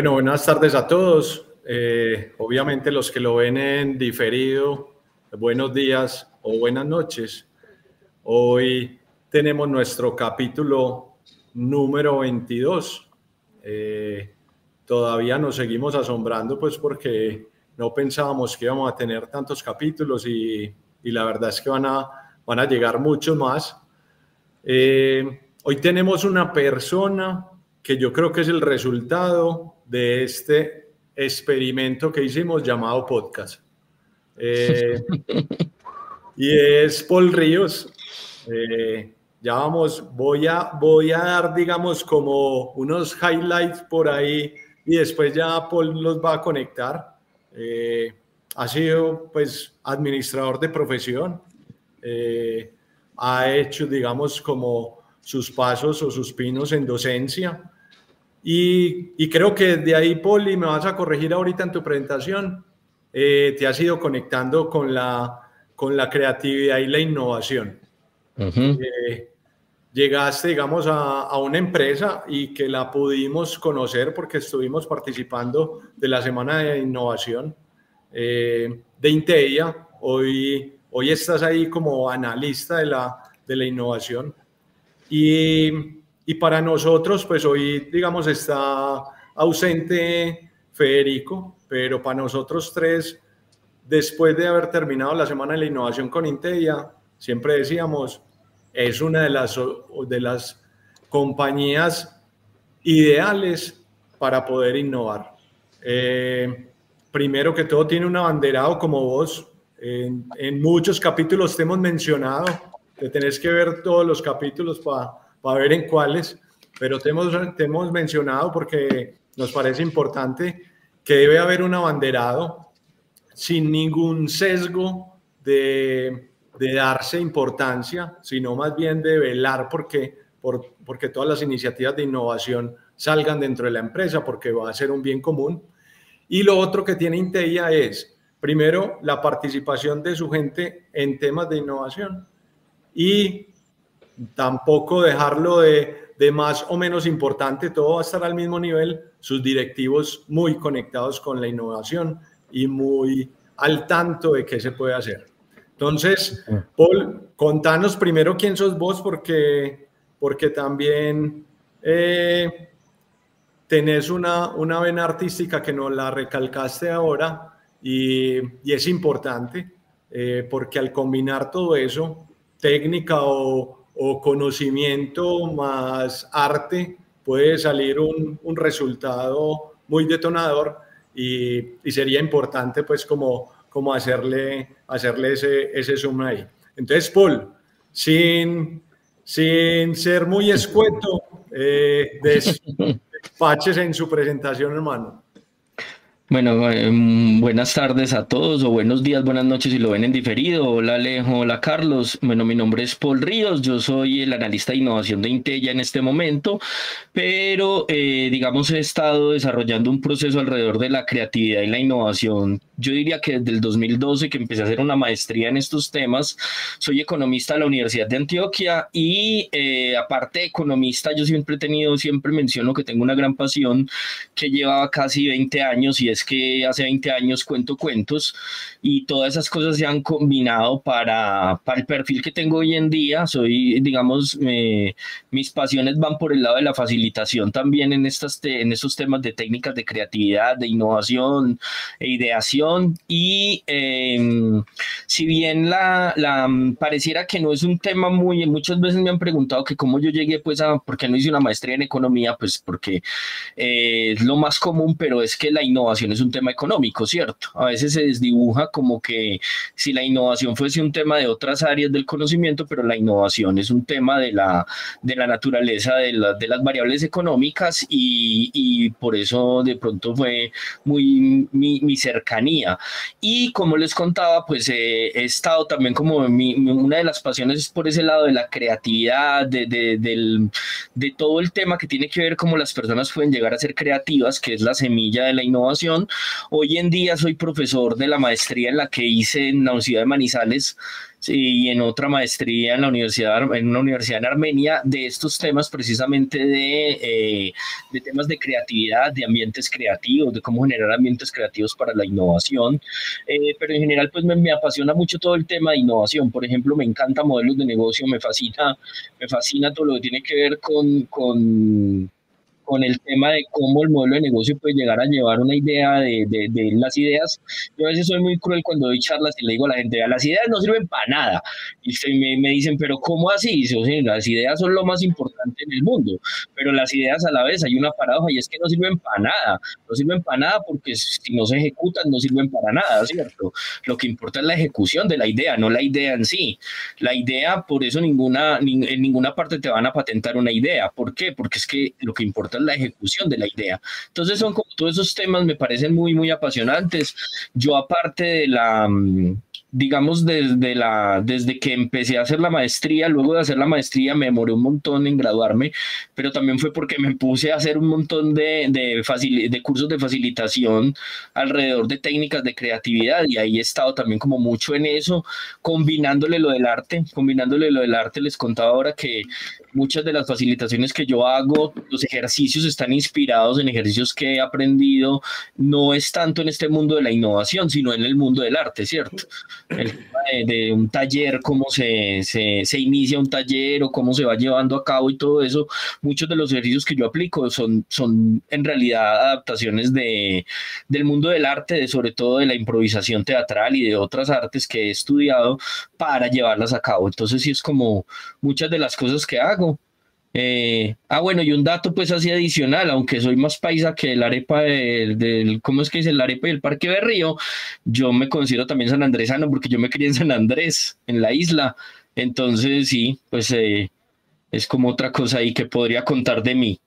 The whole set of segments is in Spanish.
Bueno, buenas tardes a todos. Eh, obviamente los que lo ven en diferido, buenos días o buenas noches. Hoy tenemos nuestro capítulo número 22. Eh, todavía nos seguimos asombrando pues porque no pensábamos que íbamos a tener tantos capítulos y, y la verdad es que van a, van a llegar muchos más. Eh, hoy tenemos una persona que yo creo que es el resultado de este experimento que hicimos llamado podcast. Eh, y es Paul Ríos. Eh, ya vamos, voy a, voy a dar, digamos, como unos highlights por ahí y después ya Paul los va a conectar. Eh, ha sido, pues, administrador de profesión. ha hecho, digamos, como sus pasos o sus pinos en docencia. Y, creo que de ahí, Poli, me vas a corregir ahorita en tu presentación, eh, te has ido conectando con la, con la creatividad y la innovación. Eh, llegaste, digamos, a, una empresa y que la pudimos conocer porque estuvimos participando de la Semana de Innovación eh, de Inteia. Hoy, hoy estás ahí como analista de la, de la innovación. Y y para nosotros, pues hoy, digamos, está ausente Federico, pero para nosotros tres, después de haber terminado la Semana de la Innovación con Intedia, siempre decíamos, es una de las, de las compañías ideales para poder innovar. Eh, primero que todo, tiene un abanderado como vos. En, en muchos capítulos te hemos mencionado, que tenés que ver todos los capítulos para para ver en cuáles, pero te hemos, hemos mencionado porque nos parece importante que debe haber un abanderado sin ningún sesgo de, de darse importancia, sino más bien de velar porque, por, porque todas las iniciativas de innovación salgan dentro de la empresa, porque va a ser un bien común. Y lo otro que tiene Inteia es, primero, la participación de su gente en temas de innovación y tampoco dejarlo de, de, más o menos importante, todo va a estar al mismo nivel, sus directivos muy conectados con la innovación y muy al tanto de qué se puede hacer. Entonces, Paul, contanos primero quién sos vos, porque, porque también eh, tenés una, una vena artística que nos la recalcaste ahora y, y es importante, eh, porque al combinar todo eso, técnica o, o conocimiento más arte, puede salir un, un resultado muy detonador y, y, sería importante pues como, como hacerle, hacerle ese, ese zoom ahí. Entonces, Paul, sin, sin ser muy escueto, eh, despaches en su presentación, hermano. Bueno, em, buenas tardes a todos o buenos días, buenas noches si lo ven en diferido. Hola Alejo, hola Carlos. Bueno, mi nombre es Paul Ríos, yo soy el analista de innovación de Intella en este momento, pero eh, digamos he estado desarrollando un proceso alrededor de la creatividad y la innovación. Yo diría que desde el 2012 que empecé a hacer una maestría en estos temas, soy economista de la Universidad de Antioquia y eh, aparte de economista, yo siempre he tenido, siempre menciono que tengo una gran pasión que lleva casi 20 años y es que hace 20 años cuento cuentos y todas esas cosas se han combinado para, para el perfil que tengo hoy en día. Soy, digamos, mis pasiones van por el lado de la facilitación también en, estas en estos temas de técnicas de creatividad, de innovación e ideación. Y em, si bien la, la, pareciera que no es un tema muy, muchas veces me han preguntado que cómo yo llegué pues a, ¿por qué no hice una maestría en economía? Pues porque eh, es lo más común, pero es que la innovación es un tema económico, ¿cierto? A veces se desdibuja como que si la innovación fuese un tema de otras áreas del conocimiento, pero la innovación es un tema de la, de la naturaleza de, de las variables económicas y, y, por eso de pronto fue muy mi cercanía. Y como les contaba, pues eh, he estado también como una de las pasiones es por ese lado de la creatividad, de, de, de todo el tema que tiene que ver cómo las personas pueden llegar a ser creativas, que es la semilla de la innovación. Hoy en día soy profesor de la maestría en la que hice en la Universidad de Manizales y en otra maestría en la universidad, en una universidad en Armenia, de estos temas precisamente de, eh, de temas de creatividad, de ambientes creativos, de cómo generar ambientes creativos para la innovación. Eh, pero en general, pues me, me, apasiona mucho todo el tema de innovación. Por ejemplo, me encanta modelos de negocio, me fascina, me fascina todo lo que tiene que ver con, con con el tema de cómo el modelo de negocio puede llegar a llevar una idea de, de, las ideas. Yo a veces soy muy cruel cuando doy charlas y le digo a la gente, las ideas no sirven para nada. Y me, me dicen, pero ¿cómo así? O sea, las ideas son lo más importante en el mundo, pero las ideas a la vez hay una paradoja y es que no sirven para nada. No sirven para nada porque si no se ejecutan no sirven para nada, ¿cierto? Lo que importa es la ejecución de la idea, no la idea en sí. La idea, por eso ninguna, en ninguna parte te van a patentar una idea. ¿Por qué? Porque es que lo que importa la ejecución de la idea. Entonces son como todos esos temas me parecen muy, muy apasionantes. Yo aparte de la mm, digamos, desde, la, desde que empecé a hacer la maestría, luego de hacer la maestría me demoré un montón en graduarme, pero también fue porque me puse a hacer un montón de, de, de cursos de facilitación alrededor de técnicas de creatividad y ahí he estado también como mucho en eso, combinándole lo del arte, combinándole lo del arte, les contaba ahora que muchas de las facilitaciones que yo hago, los ejercicios están inspirados en ejercicios que he aprendido, no es tanto en este mundo de la innovación, sino en el mundo del arte, ¿cierto? El tema de, un taller, cómo se, se, se, inicia un taller o cómo se va llevando a cabo y todo eso, muchos de los ejercicios que yo aplico son, son en realidad adaptaciones de, del mundo del arte, de sobre todo de la improvisación teatral y de otras artes que he estudiado para llevarlas a cabo. Entonces sí es como muchas de las cosas que hago eh, ah, bueno, y un dato pues así adicional, aunque soy más paisa que el arepa del, ¿cómo es que dice? El arepa del Parque de Río, yo me considero también sanandresano porque yo me crié en San Andrés, en la isla. Entonces, sí, pues eh, es como otra cosa ahí que podría contar de mí.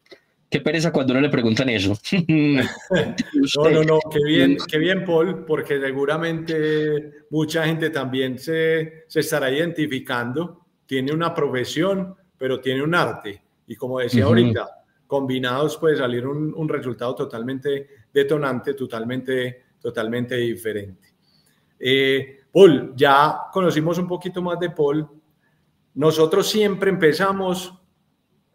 Qué pereza cuando no le preguntan eso. no, no, no, qué bien, qué bien, Paul, porque seguramente mucha gente también se, se estará identificando, tiene una profesión pero tiene un arte. Y como decía ahorita, combinados puede salir un, un, resultado totalmente detonante, totalmente, totalmente diferente. Eh, Paul, ya conocimos un poquito más de Paul. Nosotros siempre empezamos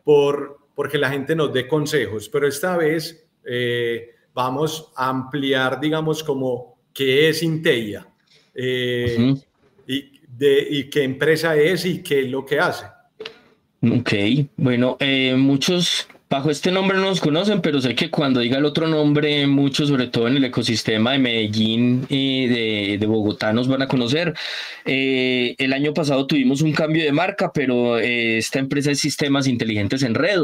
por porque la gente nos dé consejos, pero esta vez eh, vamos a ampliar, digamos, como qué es Inteia eh, y, de, y qué empresa es y qué es lo que hace. Ok, bueno, eh, muchos bajo este nombre no nos conocen, pero sé que cuando diga el otro nombre, muchos, sobre todo en el ecosistema de Medellín y de, Bogotá, nos van a conocer. Eh, el año pasado tuvimos un cambio de marca, pero eh, esta empresa de sistemas inteligentes en red,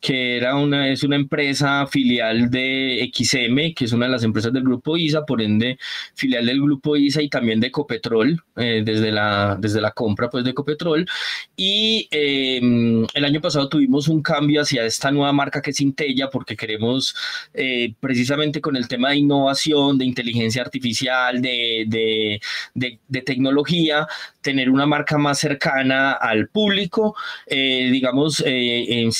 que era una, es una empresa filial de XM, que es una de las empresas del grupo ISA, por ende filial del grupo ISA y también de Ecopetrol, eh, desde, la, desde la compra pues, de Ecopetrol. Y em, el año pasado tuvimos un cambio hacia esta nueva marca que es Intella, porque queremos eh, precisamente con el tema de innovación, de inteligencia artificial, de, de, de, de tecnología, tener una marca más cercana al público. Eh, digamos, eh, en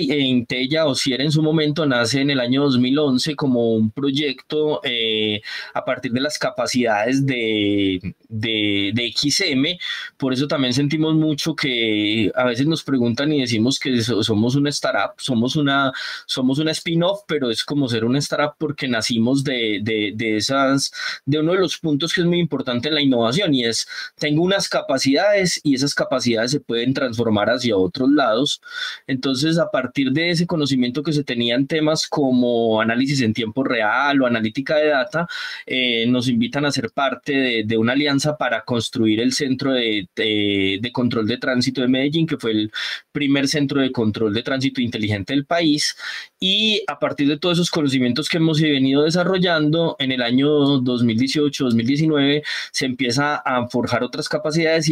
y en Tella o Sierra en su momento nace en el año 2011 como un proyecto eh, a partir de las capacidades de, de, XM. Por eso también sentimos mucho que a veces nos preguntan y decimos que somos una startup, somos una, somos una spin-off, pero es como ser una startup porque nacimos de, de, de esas, de uno de los puntos que es muy importante en la innovación y es, tengo unas capacidades y esas capacidades se pueden transformar hacia otros lados. Entonces, a partir de ese conocimiento que se tenía en temas como análisis en tiempo real o analítica de data, eh, nos invitan a ser parte de, una alianza para construir el centro de, de, control de tránsito de Medellín, que fue el primer centro de control de tránsito inteligente del país. Y a partir de todos esos conocimientos que hemos venido desarrollando, en el año 2018-2019 se empieza a forjar otras capacidades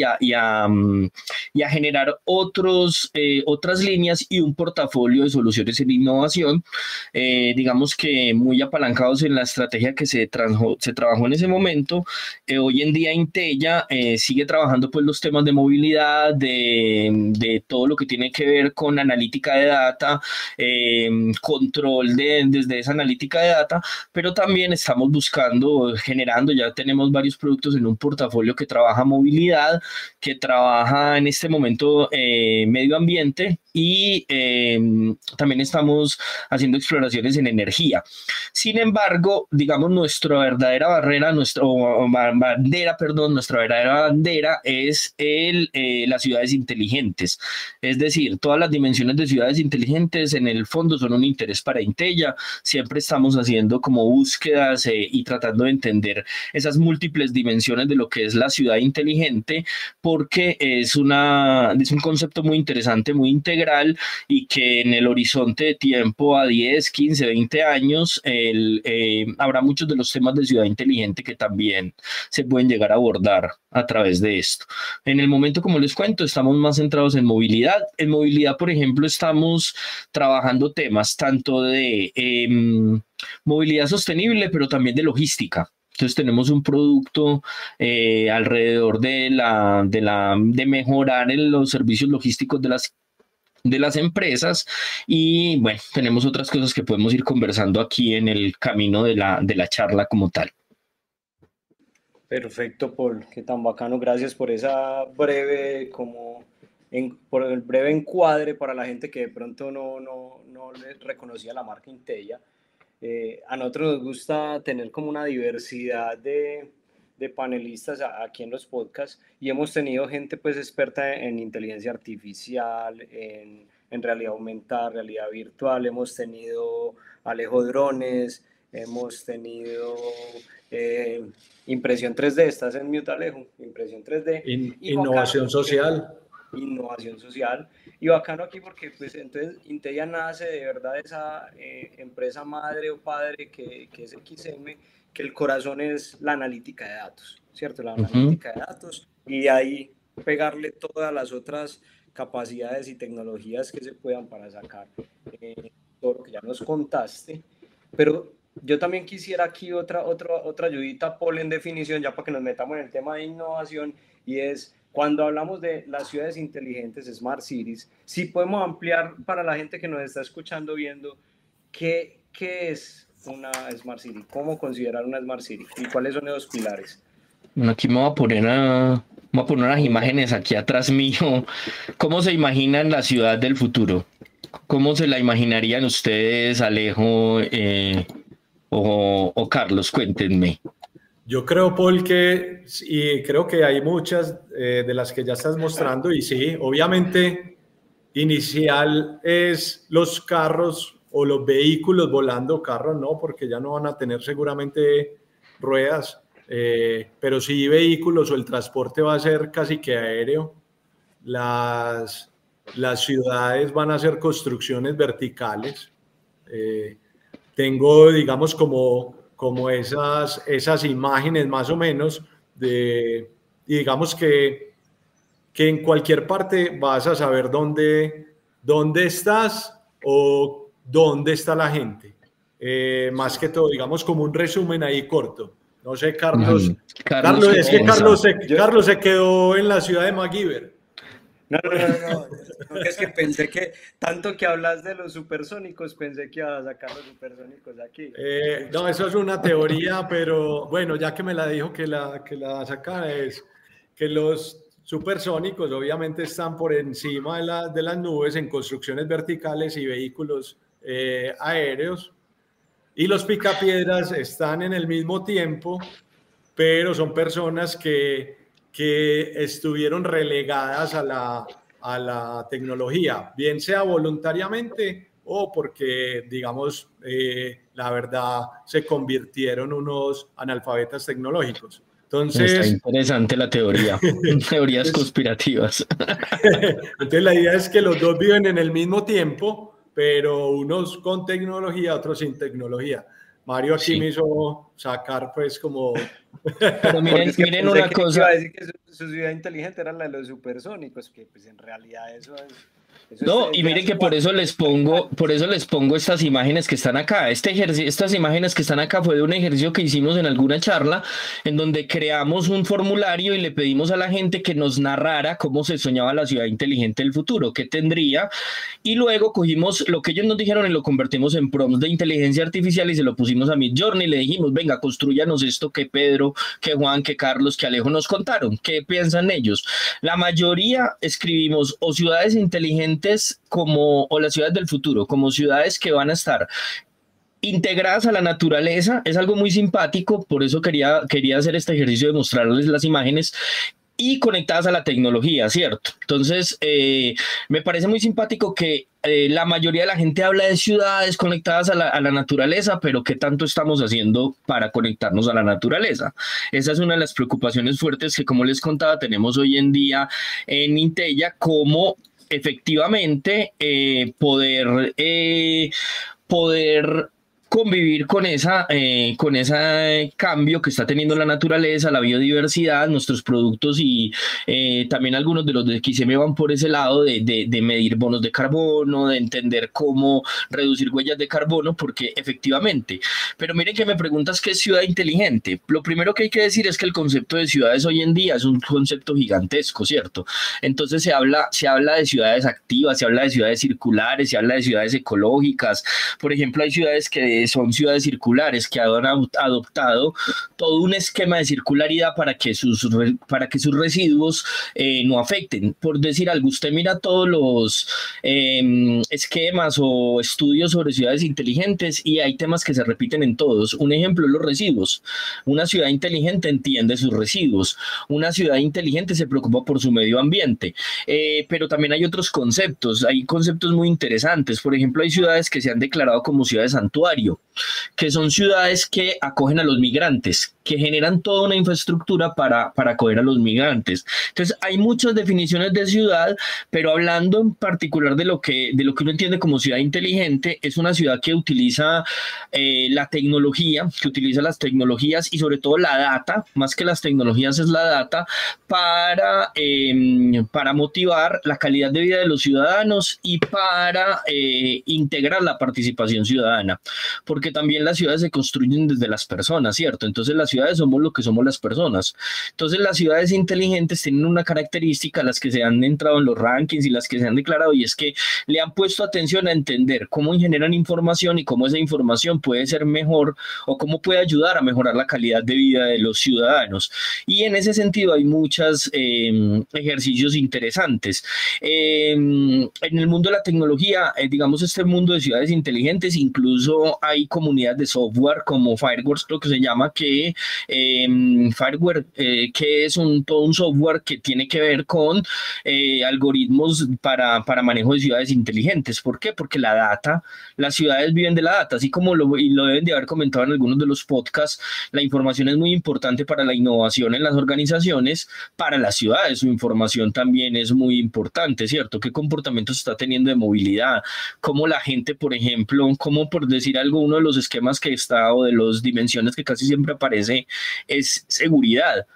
Mm, y a, generar otros, eh, otras líneas y un portafolio de soluciones en innovación, eh, digamos que muy apalancados en la estrategia que se, se trabajó en ese momento. Eh, hoy en día Intella eh, sigue trabajando pues los temas de movilidad, de, todo lo que tiene que ver con analítica de data, em, control de, desde esa analítica de data, pero también estamos buscando, generando, ya tenemos varios productos en un portafolio que trabaja movilidad, que trabaja en este momento eh, medio ambiente y em, también estamos haciendo exploraciones en energía. Sin embargo, digamos, nuestra verdadera barrera, nuestra bandera, perdón, nuestra verdadera bandera es el, eh, las ciudades inteligentes. Es decir, todas las dimensiones de ciudades inteligentes en el fondo son un interés para Intella. Siempre estamos haciendo como búsquedas eh, y tratando de entender esas múltiples dimensiones de lo que es la ciudad inteligente, porque es, una, es un concepto muy interesante, muy integral y que en el horizonte de tiempo a 10, 15, 20 años el, eh, habrá muchos de los temas de ciudad inteligente que también se pueden llegar a abordar a través de esto. En el momento, como les cuento, estamos más centrados en movilidad. En movilidad, por ejemplo, estamos trabajando temas tanto de em, movilidad sostenible, pero también de logística. Entonces tenemos un producto eh, alrededor de la, de la de mejorar los servicios logísticos de las de las empresas y bueno, tenemos otras cosas que podemos ir conversando aquí en el camino de la, de la charla como tal. Perfecto, Paul, qué tan bacano. Gracias por esa breve, como, por el breve encuadre para la gente que de pronto no, no, no le reconocía la marca Intella. Eh, a nosotros nos gusta tener como una diversidad de, de panelistas aquí en los podcasts y hemos tenido gente pues experta en inteligencia artificial, en, en realidad aumentada, realidad virtual, hemos tenido Alejo Drones, hemos tenido eh, impresión 3D, estás en mute Alejo, impresión 3D. innovación social innovación social. Y bacano aquí porque pues entonces Intelia nace de verdad esa eh, empresa madre o padre que, que, es XM, que el corazón es la analítica de datos, ¿cierto? La analítica de datos y ahí pegarle todas las otras capacidades y tecnologías que se puedan para sacar eh, todo lo que ya nos contaste. Pero yo también quisiera aquí otra, otra, otra ayudita, Paul, en definición, ya para que nos metamos en el tema de innovación, y es cuando hablamos de las ciudades inteligentes, Smart Cities, si podemos ampliar para la gente que nos está escuchando, viendo, ¿qué, qué es una Smart City? ¿Cómo considerar una Smart City? ¿Y cuáles son esos pilares? Bueno, aquí me voy a poner a, voy a poner unas imágenes aquí atrás mío. ¿Cómo se imaginan la ciudad del futuro? ¿Cómo se la imaginarían ustedes, Alejo eh, o, o Carlos? Cuéntenme. Yo creo, Paul, que, y creo que hay muchas eh, de las que ya estás mostrando, y sí, obviamente, inicial es los carros o los vehículos volando, carros no, porque ya no van a tener seguramente ruedas, eh, pero sí vehículos o el transporte va a ser casi que aéreo. Las, las ciudades van a ser construcciones verticales. Eh, tengo, digamos, como como esas, esas imágenes más o menos de, y digamos que, que en cualquier parte vas a saber dónde, dónde estás o dónde está la gente. Eh, más que todo, digamos como un resumen ahí corto. No sé, Carlos. Carlos, es que Carlos se, Carlos se quedó en la ciudad de MacGyver. No, no, no, no. Es que pensé que, tanto que hablas de los supersónicos, pensé que ibas a sacar los supersónicos aquí. Eh, no, eso es una teoría, pero bueno, ya que me la dijo que la, que la saca es que los supersónicos obviamente están por encima de, la, de las nubes en construcciones verticales y vehículos eh, aéreos. Y los picapiedras están en el mismo tiempo, pero son personas que que estuvieron relegadas a la, a la tecnología, bien sea voluntariamente o porque, digamos, eh, la verdad se convirtieron unos analfabetas tecnológicos. Entonces, Está interesante la teoría, teorías conspirativas. Entonces la idea es que los dos viven en el mismo tiempo, pero unos con tecnología, otros sin tecnología. Mario aquí me hizo sacar pues como... Pero miren, miren una cosa... Iba a decir que su, ciudad inteligente era la de los supersónicos, que pues en realidad eso es... no, y miren que por eso les pongo, por eso les pongo estas imágenes que están acá. Este ejercicio, estas imágenes que están acá fue de un ejercicio que hicimos en alguna charla, en donde creamos un formulario y le pedimos a la gente que nos narrara cómo se soñaba la ciudad inteligente del futuro, qué tendría, y luego cogimos lo que ellos nos dijeron y lo convertimos en prompts de inteligencia artificial y se lo pusimos a Midjourney y le dijimos, venga, construyanos esto que Pedro, que Juan, que Carlos, que Alejo nos contaron, qué piensan ellos. La mayoría escribimos o ciudades inteligentes como, o las ciudades del futuro, como ciudades que van a estar integradas a la naturaleza, es algo muy simpático, por eso quería, quería hacer este ejercicio de mostrarles las imágenes y conectadas a la tecnología, ¿cierto? Entonces, eh, me parece muy simpático que eh, la mayoría de la gente habla de ciudades conectadas a la, a la, naturaleza, pero ¿qué tanto estamos haciendo para conectarnos a la naturaleza? Esa es una de las preocupaciones fuertes que, como les contaba, tenemos hoy en día en Intella, como efectivamente eh, poder, eh, poder convivir con esa eh, con ese cambio que está teniendo la naturaleza, la biodiversidad, nuestros productos y eh, también algunos de los de me van por ese lado de, de, medir bonos de carbono, de entender cómo reducir huellas de carbono, porque efectivamente, pero miren que me preguntas qué es ciudad inteligente. Lo primero que hay que decir es que el concepto de ciudades hoy en día es un concepto gigantesco, ¿cierto? Entonces se habla, se habla de ciudades activas, se habla de ciudades circulares, se habla de ciudades ecológicas. Por ejemplo, hay ciudades que son ciudades circulares que han adoptado todo un esquema de circularidad para que sus, para que sus residuos eh, no afecten. Por decir algo, usted mira todos los em, esquemas o estudios sobre ciudades inteligentes y hay temas que se repiten en todos. Un ejemplo, los residuos. Una ciudad inteligente entiende sus residuos. Una ciudad inteligente se preocupa por su medio ambiente. Eh, pero también hay otros conceptos. Hay conceptos muy interesantes. Por ejemplo, hay ciudades que se han declarado como ciudades santuario possível. Que son ciudades que acogen a los migrantes, que generan toda una infraestructura para, para acoger a los migrantes. Entonces, hay muchas definiciones de ciudad, pero hablando en particular de lo que, de lo que uno entiende como ciudad inteligente, es una ciudad que utiliza eh, la tecnología, que utiliza las tecnologías y sobre todo la data, más que las tecnologías es la data, para, em, para motivar la calidad de vida de los ciudadanos y para eh, integrar la participación ciudadana porque también las ciudades se construyen desde las personas, ¿cierto? Entonces las ciudades somos lo que somos las personas. Entonces las ciudades inteligentes tienen una característica, las que se han entrado en los rankings y las que se han declarado, y es que le han puesto atención a entender cómo generan información y cómo esa información puede ser mejor o cómo puede ayudar a mejorar la calidad de vida de los ciudadanos. Y en ese sentido hay muchos em, ejercicios interesantes. Em, en el mundo de la tecnología, eh, digamos, este mundo de ciudades inteligentes, incluso hay comunidades de software como Fireworks, lo que se llama, que eh, Fireware, eh, que es un, todo un software que tiene que ver con eh, algoritmos para, para, manejo de ciudades inteligentes. ¿Por qué? Porque la data, las ciudades viven de la data, así como lo, y lo deben de haber comentado en algunos de los podcasts, la información es muy importante para la innovación en las organizaciones, para las ciudades, su información también es muy importante, ¿cierto? ¿Qué comportamiento se está teniendo de movilidad? ¿Cómo la gente, por ejemplo, cómo por decir algo, uno de los esquemas que está o de las dimensiones que casi siempre aparece es seguridad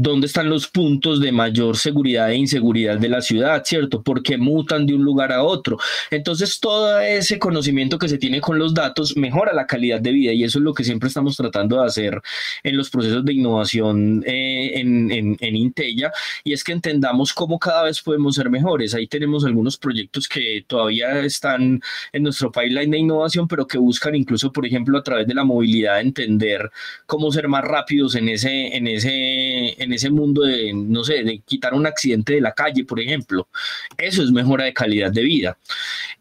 dónde están los puntos de mayor seguridad e inseguridad de la ciudad, ¿cierto? Porque mutan de un lugar a otro. Entonces, todo ese conocimiento que se tiene con los datos mejora la calidad de vida y eso es lo que siempre estamos tratando de hacer en los procesos de innovación eh, en, en, Intella y es que entendamos cómo cada vez podemos ser mejores. Ahí tenemos algunos proyectos que todavía están en nuestro pipeline de innovación, pero que buscan incluso, por ejemplo, a través de la movilidad, entender cómo ser más rápidos en ese, en ese, en ese mundo de, no sé, de quitar un accidente de la calle, por ejemplo. Eso es mejora de calidad de vida.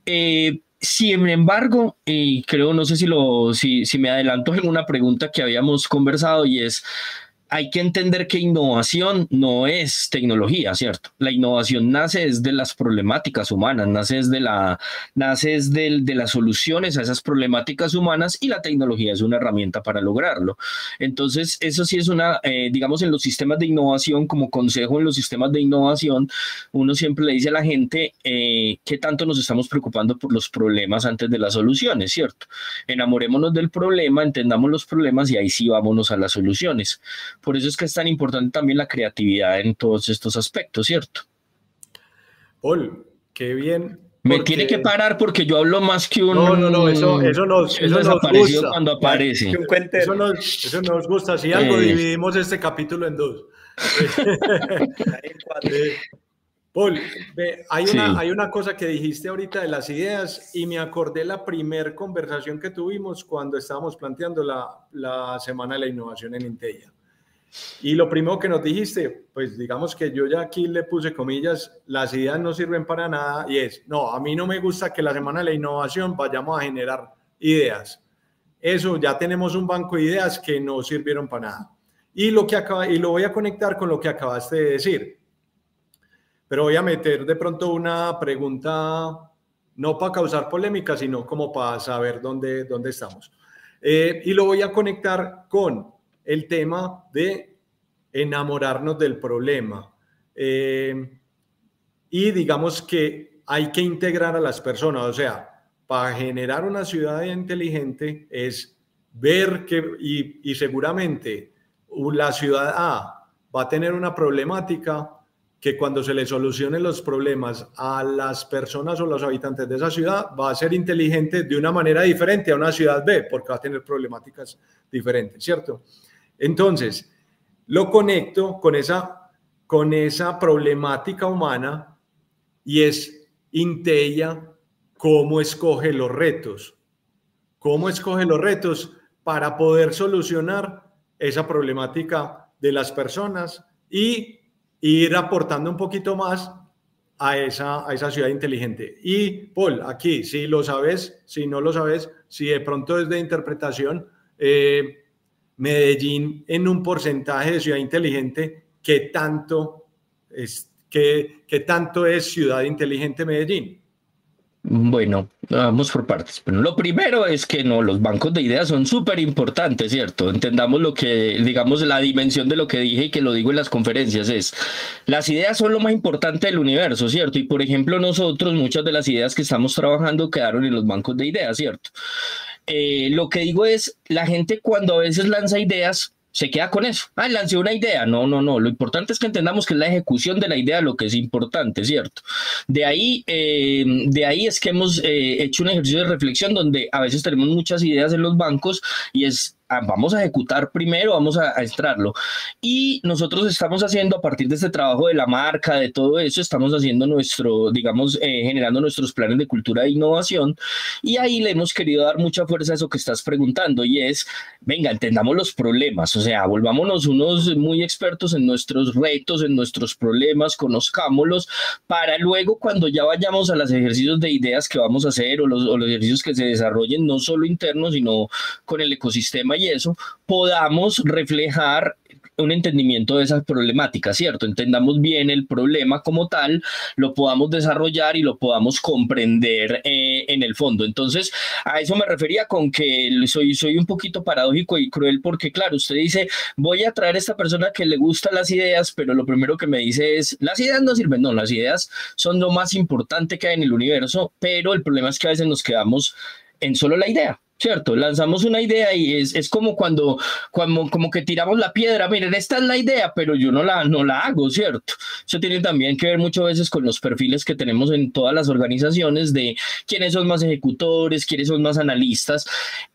Eh, sin embargo, y creo, no sé si, lo, si, si me adelanto en una pregunta que habíamos conversado y es, hay que entender que innovación no es tecnología, ¿cierto? La innovación nace desde las problemáticas humanas, nace desde la, nace de las soluciones a esas problemáticas humanas y la tecnología es una herramienta para lograrlo. Entonces, eso sí es una, eh, digamos, en los sistemas de innovación, como consejo en los sistemas de innovación, uno siempre le dice a la gente eh, qué tanto nos estamos preocupando por los problemas antes de las soluciones, ¿cierto? Enamorémonos del problema, entendamos los problemas y ahí sí vámonos a las soluciones por eso es que es tan importante también la creatividad en todos estos aspectos, ¿cierto? Paul, qué bien. Me tiene que parar porque yo hablo más que un. No, no, no, eso, eso nos, eso nos gusta. cuando aparece. Eso nos, eso nos gusta. Si algo, dividimos este capítulo en dos. Eh, Paul, hay, una, hay una cosa que dijiste ahorita de las ideas y me acordé la primer conversación que tuvimos cuando estábamos planteando la, la Semana de la Innovación en Intella. Y lo primero que nos dijiste, pues digamos que yo ya aquí le puse comillas, las ideas no sirven para nada y es, no, a mí no me gusta que la Semana de la Innovación vayamos a generar ideas. Eso ya tenemos un banco de ideas que no sirvieron para nada. Y lo, que acaba, y lo voy a conectar con lo que acabaste de decir pero voy a meter de pronto una pregunta, no para causar polémica, sino como para saber dónde, dónde estamos. Eh, y lo voy a conectar con el tema de enamorarnos del problema. Eh, y digamos que hay que integrar a las personas, o sea, para generar una ciudad inteligente es ver que, y, y seguramente la ciudad A va a tener una problemática, que cuando se le solucionen los problemas a las personas o los habitantes de esa ciudad, va a ser inteligente de una manera diferente a una ciudad B, porque va a tener problemáticas diferentes, ¿cierto? Entonces, lo conecto con esa, con esa problemática humana y es Intella cómo escoge los retos, cómo escoge los retos para poder solucionar esa problemática de las personas y ir aportando un poquito más a esa, a esa ciudad inteligente. Y Paul, aquí, si lo sabes, si no lo sabes, si de pronto es de interpretación, eh, Medellín en un porcentaje de ciudad inteligente, ¿qué tanto es, tanto es ciudad inteligente Medellín? Bueno, vamos por partes. Bueno, lo primero es que no, los bancos de ideas son súper importantes, ¿cierto? Entendamos lo que, digamos, la dimensión de lo que dije y que lo digo en las conferencias es, las ideas son lo más importante del universo, ¿cierto? Y por ejemplo, nosotros, muchas de las ideas que estamos trabajando quedaron en los bancos de ideas, ¿cierto? Eh, lo que digo es, la gente cuando a veces lanza ideas, se queda con eso. Ah, lancé una idea. No, no, no. Lo importante es que entendamos que es la ejecución de la idea lo que es importante, ¿cierto? De ahí, eh, de ahí es que hemos eh, hecho un ejercicio de reflexión donde a veces tenemos muchas ideas en los bancos y es vamos a ejecutar primero, vamos a, a, extraerlo. Y nosotros estamos haciendo a partir de este trabajo de la marca, de todo eso, estamos haciendo nuestro, digamos, eh, generando nuestros planes de cultura e innovación. Y ahí le hemos querido dar mucha fuerza a eso que estás preguntando y es, venga, entendamos los problemas, o sea, volvámonos unos muy expertos en nuestros retos, en nuestros problemas, conozcámoslos, para luego cuando ya vayamos a los ejercicios de ideas que vamos a hacer o los, o los ejercicios que se desarrollen, no solo internos, sino con el ecosistema y eso, podamos reflejar un entendimiento de esas problemáticas, ¿cierto? Entendamos bien el problema como tal, lo podamos desarrollar y lo podamos comprender eh, en el fondo. Entonces, a eso me refería con que soy, soy un poquito paradójico y cruel porque, claro, usted dice, voy a traer a esta persona que le gustan las ideas, pero lo primero que me dice es, las ideas no sirven, no, las ideas son lo más importante que hay en el universo, pero el problema es que a veces nos quedamos en solo la idea. ¿Cierto? Lanzamos una idea y es, es como cuando, cuando, como que tiramos la piedra, miren, esta es la idea, pero yo no la, no la hago, ¿cierto? Eso tiene también que ver muchas veces con los perfiles que tenemos en todas las organizaciones de quiénes son más ejecutores, quiénes son más analistas.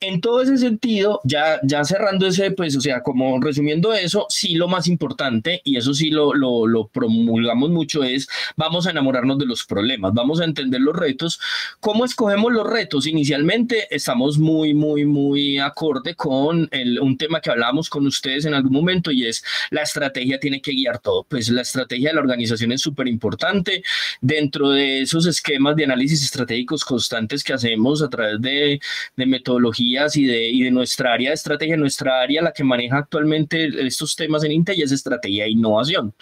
En todo ese sentido, ya, ya cerrando ese, pues, o sea, como resumiendo eso, sí lo más importante, y eso sí lo, lo, lo promulgamos mucho, es vamos a enamorarnos de los problemas, vamos a entender los retos. ¿Cómo escogemos los retos? Inicialmente estamos muy muy, muy, muy acorde con el, un tema que hablábamos con ustedes en algún momento y es la estrategia tiene que guiar todo. Pues la estrategia de la organización es súper importante. Dentro de esos esquemas de análisis estratégicos constantes que hacemos a través de, de metodologías y de, y de nuestra área de estrategia, nuestra área, la que maneja actualmente estos temas en Intel es estrategia e innovación,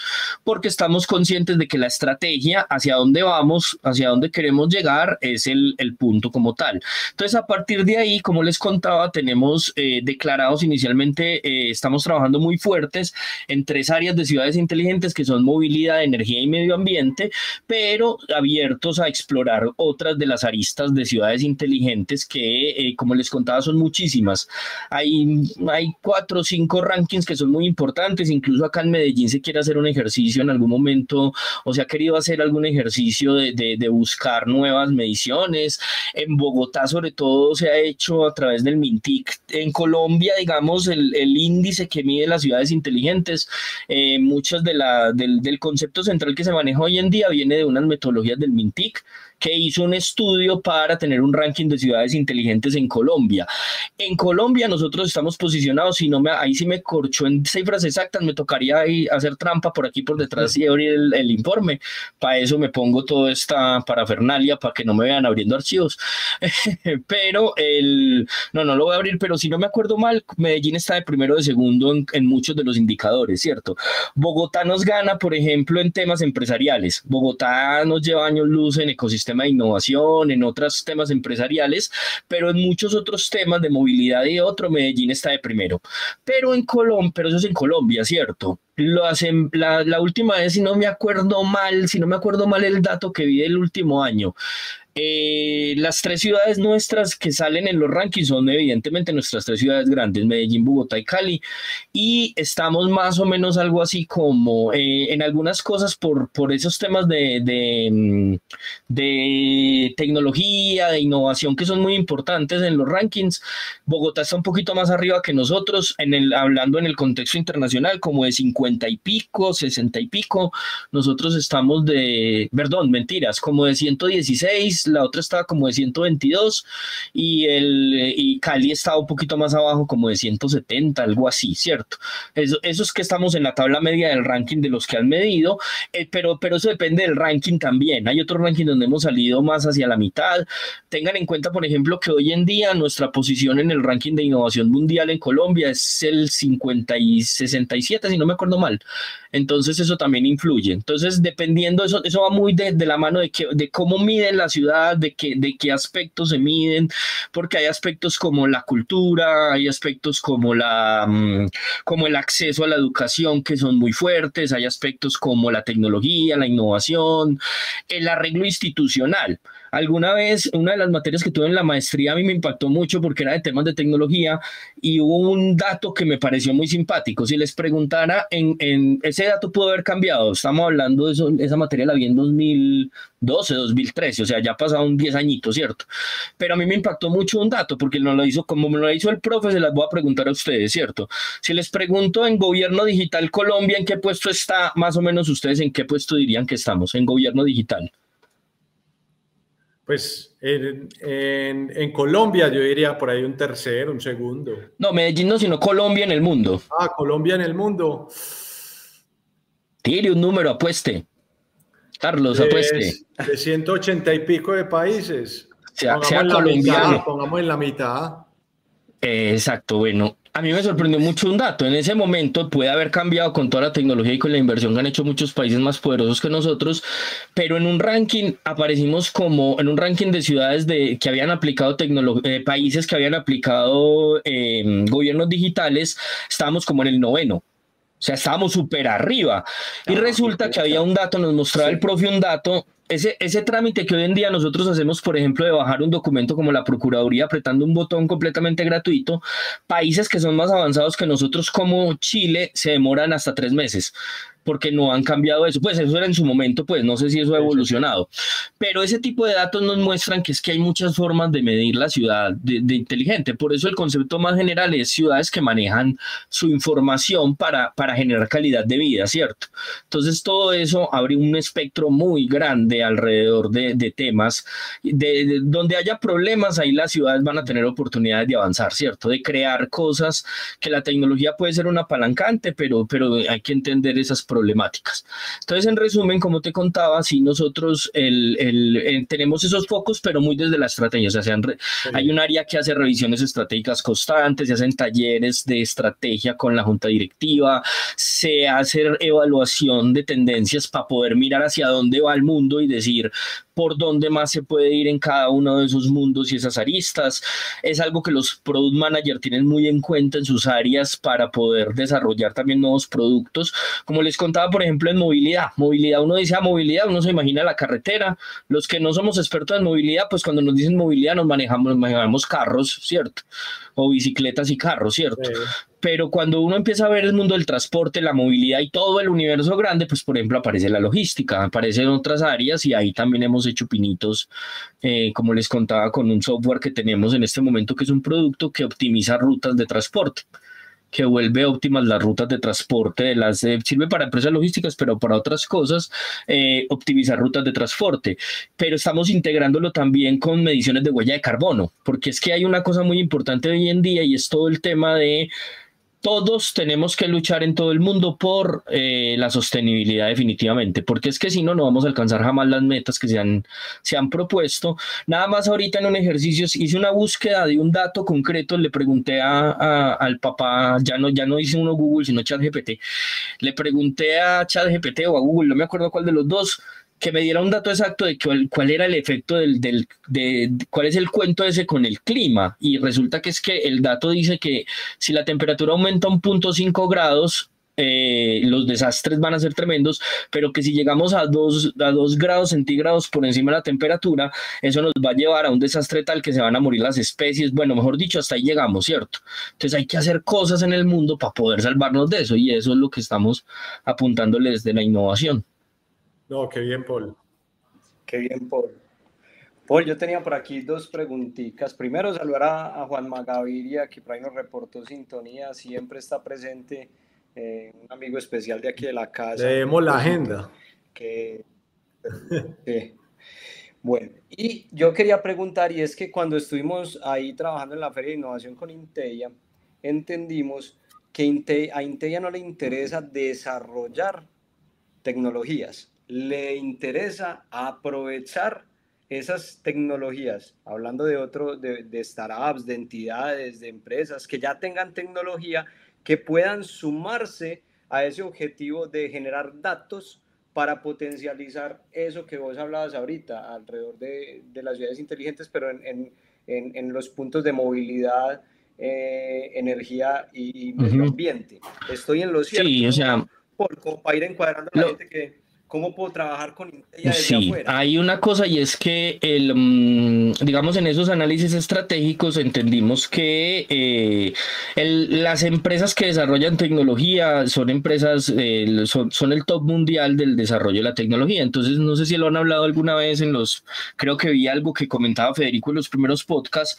porque estamos conscientes de que la estrategia, hacia dónde vamos, hacia dónde queremos llegar, es el, el punto como tal. Entonces, a partir de ahí, como les contaba, tenemos eh, declarados inicialmente, eh, estamos trabajando muy fuertes en tres áreas de ciudades inteligentes que son movilidad, energía y medio ambiente, pero abiertos a explorar otras de las aristas de ciudades inteligentes que, eh, como les contaba, son muchísimas. Hay, hay cuatro o cinco rankings que son muy importantes, incluso acá en Medellín se quiere hacer un ejercicio en algún momento o se ha querido hacer algún ejercicio de, de, de buscar nuevas mediciones. En Bogotá, sobre todo, se ha hecho a través del MINTIC. En Colombia, digamos, el, el índice que mide las ciudades inteligentes, eh, muchos de la, del, del concepto central que se maneja hoy en día viene de unas metodologías del MINTIC que hizo un estudio para tener un ranking de ciudades inteligentes en Colombia. En Colombia nosotros estamos posicionados, si no me, ahí sí me corchó en cifras exactas, me tocaría ahí hacer trampa por aquí por detrás y abrir el, el informe. Para eso me pongo toda esta parafernalia para que no me vean abriendo archivos. pero el, no, no lo voy a abrir, pero si no me acuerdo mal, Medellín está de primero de segundo en, en muchos de los indicadores, ¿cierto? Bogotá nos gana, por ejemplo, en temas empresariales. Bogotá nos lleva años luz en ecosistema de innovación, en otros temas empresariales, pero en muchos otros temas de movilidad y otro, Medellín está de primero. Pero en Colombia, pero eso es en Colombia, ¿cierto? Lo hacen, la, la última vez, si no me acuerdo mal, si no me acuerdo mal el dato que vi del último año, eh, las tres ciudades nuestras que salen en los rankings son evidentemente nuestras tres ciudades grandes, Medellín, Bogotá y Cali, y estamos más o menos algo así como eh, en algunas cosas por, por esos temas de, de, de, tecnología, de innovación que son muy importantes en los rankings. Bogotá está un poquito más arriba que nosotros, en el, hablando en el contexto internacional, como de 50 y pico, 60 y pico, nosotros estamos de, perdón, mentiras, como de 116 la otra estaba como de 122 y, el, y Cali estaba un poquito más abajo como de 170, algo así, ¿cierto? Eso, eso es que estamos en la tabla media del ranking de los que han medido, eh, pero, pero eso depende del ranking también. Hay otro ranking donde hemos salido más hacia la mitad. Tengan en cuenta, por ejemplo, que hoy en día nuestra posición en el ranking de innovación mundial en Colombia es el 50 y 67, si no me acuerdo mal. Entonces eso también influye. Entonces, dependiendo, eso, eso va muy de, de la mano de, que, de cómo miden la ciudad, de qué, de qué aspectos se miden, porque hay aspectos como la cultura, hay aspectos como, la, mm, como el acceso a la educación que son muy fuertes, hay aspectos como la tecnología, la innovación, el arreglo institucional. Alguna vez, una de las materias que tuve en la maestría a mí me impactó mucho porque era de temas de tecnología y hubo un dato que me pareció muy simpático. Si les preguntara, en, ese dato pudo haber cambiado. Estamos hablando de eso, esa materia la vi en 2012, 2013, o sea, ya un 10 añitos, ¿cierto? Pero a mí me impactó mucho un dato porque no lo hizo, como me lo hizo el profe, se las voy a preguntar a ustedes, ¿cierto? Si les pregunto en gobierno digital Colombia, ¿en qué puesto está? Más o menos ustedes, ¿en qué puesto dirían que estamos en gobierno digital? Pues en, en, en, Colombia yo diría por ahí un tercero, un segundo. No, Medellín no, sino Colombia en el mundo. Ah, Colombia en el mundo. Tire un número, apueste. Carlos, de, apueste. De 180 y pico de países. Sea, pongamos, sea en colombiano. mitad, pongamos en la mitad. Eh, exacto, bueno, a mí me sorprendió mucho un dato. En ese momento puede haber cambiado con toda la tecnología y con la inversión que han hecho muchos países más poderosos que nosotros, pero en un ranking aparecimos como en un ranking de ciudades de, que habían aplicado tecnología, eh, países que habían aplicado eh, gobiernos digitales, estábamos como en el noveno. O sea, estábamos súper arriba. Y resulta que había un dato, nos mostraba el profe un dato ese, ese trámite que hoy en día nosotros hacemos, por ejemplo, de bajar un documento como la Procuraduría apretando un botón completamente gratuito, países que son más avanzados que nosotros como Chile se demoran hasta tres meses porque no han cambiado eso. Pues eso era en su momento, pues no sé si eso ha evolucionado. Pero ese tipo de datos nos muestran que es que hay muchas formas de medir la ciudad de, de inteligente. Por eso el concepto más general es ciudades que manejan su información para, para generar calidad de vida, ¿cierto? Entonces todo eso abre un espectro muy grande alrededor de, de temas. De, de, donde haya problemas, ahí las ciudades van a tener oportunidades de avanzar, ¿cierto? De crear cosas que la tecnología puede ser un apalancante, pero, pero hay que entender esas problemáticas. Entonces, en resumen, como te contaba, sí, nosotros el, tenemos esos focos, pero muy desde la estrategia. O sea, hay un área que hace revisiones estratégicas constantes, se hacen talleres de estrategia con la junta directiva, se hace evaluación de tendencias para poder mirar hacia dónde va el mundo y decir por dónde más se puede ir en cada uno de esos mundos y esas aristas. Es algo que los product managers tienen muy en cuenta en sus áreas para poder desarrollar también nuevos productos. Como les contaba, por ejemplo, en movilidad. Movilidad, uno dice ah, movilidad, uno se imagina la carretera. Los que no somos expertos en movilidad, pues cuando nos dicen movilidad nos manejamos, manejamos carros, ¿cierto? O bicicletas y carros, ¿cierto? Pero cuando uno empieza a ver el mundo del transporte, la movilidad y todo el universo grande, pues por ejemplo aparece la logística, aparecen otras áreas y ahí también hemos hecho pinitos, eh, como les contaba, con un software que tenemos en este momento que es un producto que optimiza rutas de transporte que vuelve óptimas las rutas de transporte, de las, eh, sirve para empresas logísticas, pero para otras cosas, eh, optimizar rutas de transporte. Pero estamos integrándolo también con mediciones de huella de carbono, porque es que hay una cosa muy importante hoy en día y es todo el tema de todos tenemos que luchar en todo el mundo por eh, la sostenibilidad definitivamente, porque es que si no, no vamos a alcanzar jamás las metas que se han, se han propuesto. Nada más ahorita en un ejercicio hice una búsqueda de un dato concreto, le pregunté a, al papá, ya no, ya no hice uno Google, sino ChatGPT, le pregunté a ChatGPT o a Google, no me acuerdo cuál de los dos, que me diera un dato exacto de cuál, era el efecto del, del de, cuál es el cuento ese con el clima. Y resulta que es que el dato dice que si la temperatura aumenta un punto 5 grados, eh, los desastres van a ser tremendos, pero que si llegamos a 2 a dos grados centígrados por encima de la temperatura, eso nos va a llevar a un desastre tal que se van a morir las especies. Bueno, mejor dicho, hasta ahí llegamos, ¿cierto? Entonces hay que hacer cosas en el mundo para poder salvarnos de eso y eso es lo que estamos apuntándole desde la innovación. No, qué bien, Paul. Qué bien, Paul. Paul, yo tenía por aquí dos preguntitas. Primero, saludar a, Juan Magaviria, que por ahí nos reportó sintonía, siempre está presente, eh, un amigo especial de aquí de la casa. Leemos la agenda. Que, Bueno, y yo quería preguntar, y es que cuando estuvimos ahí trabajando en la Feria de Innovación con Inteya, entendimos que a Inteya no le interesa desarrollar tecnologías, le interesa aprovechar esas tecnologías, hablando de otro, de, startups, de entidades, de empresas que ya tengan tecnología, que puedan sumarse a ese objetivo de generar datos para potencializar eso que vos hablabas ahorita alrededor de, las ciudades inteligentes, pero en, los puntos de movilidad, eh, energía y, medio ambiente. Estoy en lo cierto. Sí, o sea, por, como para ir encuadrando a la gente que ¿Cómo puedo trabajar con ella desde sí, hay una cosa y es que, el, mm, digamos, en esos análisis estratégicos entendimos que eh, las empresas que desarrollan tecnología son empresas, son, el top mundial del desarrollo de la tecnología. Entonces, no sé si lo han hablado alguna vez en los, creo que vi algo que comentaba Federico en los primeros podcasts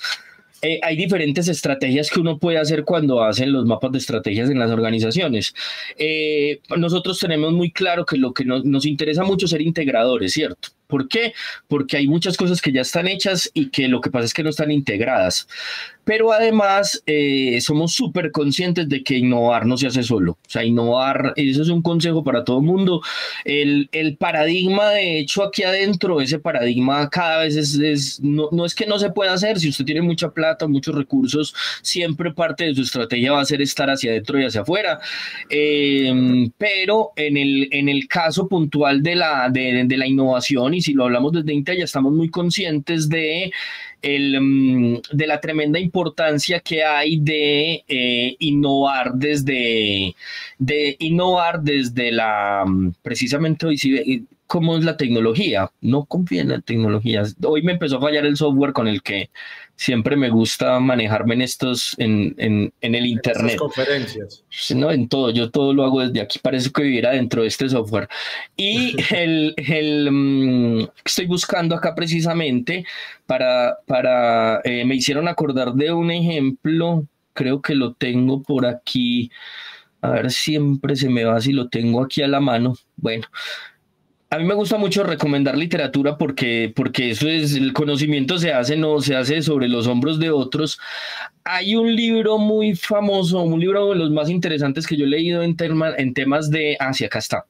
eh, hay diferentes estrategias que uno puede hacer cuando hacen los mapas de estrategias en las organizaciones. Eh, nosotros tenemos muy claro que lo que nos interesa mucho es ser integradores, ¿cierto? ¿Por qué? Porque hay muchas cosas que ya están hechas y que lo que pasa es que no están integradas. Pero además eh, somos súper conscientes de que innovar no se hace solo. O sea, innovar, eso es un consejo para todo el mundo. El, el, paradigma, de hecho, aquí adentro, ese paradigma cada vez es, no, no, es que no se pueda hacer. Si usted tiene mucha plata, muchos recursos, siempre parte de su estrategia va a ser estar hacia adentro y hacia afuera. Em, pero en el, en el caso puntual de la, de, de la innovación y si lo hablamos desde Intel, ya estamos muy conscientes de, mm, de la tremenda importancia que hay de eh, innovar desde, de innovar desde la, mm, precisamente hoy, cómo es la tecnología. No confío en la tecnología. Hoy me empezó a fallar el software con el que siempre me gusta manejarme en estos, en, en, en el internet. En conferencias. No, en todo, yo todo lo hago desde aquí, parece que viviera dentro de este software. Y el, el mm, estoy buscando acá precisamente para, para eh, me hicieron acordar de un ejemplo, creo que lo tengo por aquí. A ver, siempre se me va si lo tengo aquí a la mano. Bueno, a mí me gusta mucho recomendar literatura porque, porque eso es, el conocimiento se hace, no se hace sobre los hombros de otros. Hay un libro muy famoso, un libro de los más interesantes que yo he leído en, en temas de, ah, sí, acá está.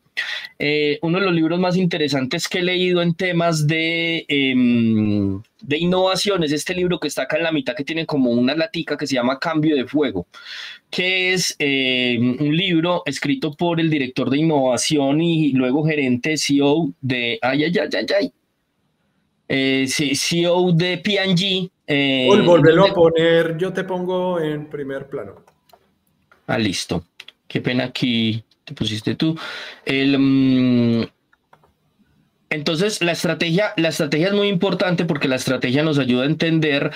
Eh, uno de los libros más interesantes que he leído en temas de, em, de innovación es este libro que está acá en la mitad que tiene como una latica que se llama Cambio de Fuego, que es em, un libro escrito por el director de innovación y luego gerente CEO de, ay, ay, ay, ay, ay, eh, CEO de P&G. Eh, volverlo a poner, yo te pongo en primer plano. Ah, listo. Qué pena aquí te pusiste tú. El, mm, entonces, la estrategia, la estrategia es muy importante porque la estrategia nos ayuda a entender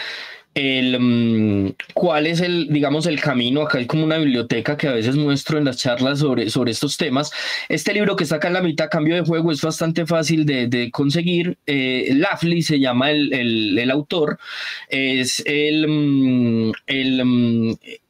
el, mm, cuál es el, digamos, el camino. Acá hay como una biblioteca que a veces muestro en las charlas sobre, sobre estos temas. Este libro que está acá en la mitad, Cambio de Juego, es bastante fácil de, conseguir. Eh, se llama el, el, autor. Es el, mm,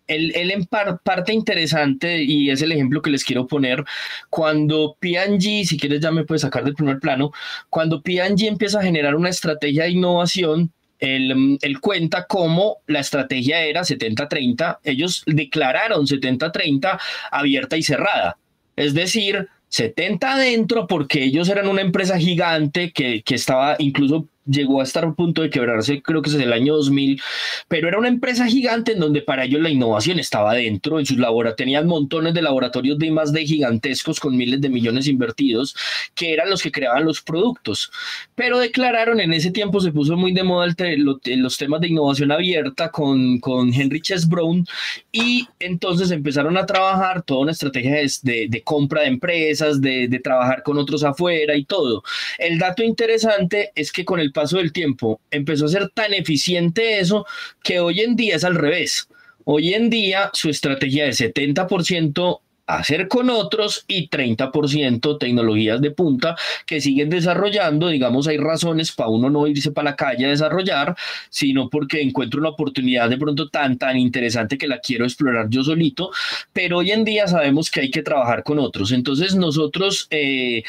el el, en parte interesante, y es el ejemplo que les quiero poner, cuando P&G, si quieres ya me puedes sacar del primer plano, cuando P&G empieza a generar una estrategia de innovación, él, él, cuenta cómo la estrategia era 70-30, ellos declararon 70-30 abierta y cerrada. Es decir, 70 adentro porque ellos eran una empresa gigante que, que estaba incluso llegó a estar a punto de quebrarse, creo que es el año 2000, pero era una empresa gigante en donde para ellos la innovación estaba dentro, en sus laboratorios, tenían montones de laboratorios de de gigantescos con miles de millones invertidos, que eran los que creaban los productos. Pero declararon, en ese tiempo se puso muy de moda el los temas de innovación abierta con, con Henry Chess Brown, y entonces empezaron a trabajar toda una estrategia de, de compra de empresas, de, de trabajar con otros afuera y todo. El dato interesante es que con el paso del tiempo empezó a ser tan eficiente eso que hoy en día es al revés. Hoy en día su estrategia es 70% hacer con otros y 30% tecnologías de punta que siguen desarrollando. Digamos, hay razones para uno no irse para la calle a desarrollar, sino porque encuentro una oportunidad de pronto tan, tan interesante que la quiero explorar yo solito. Pero hoy en día sabemos que hay que trabajar con otros. Entonces, nosotros eh,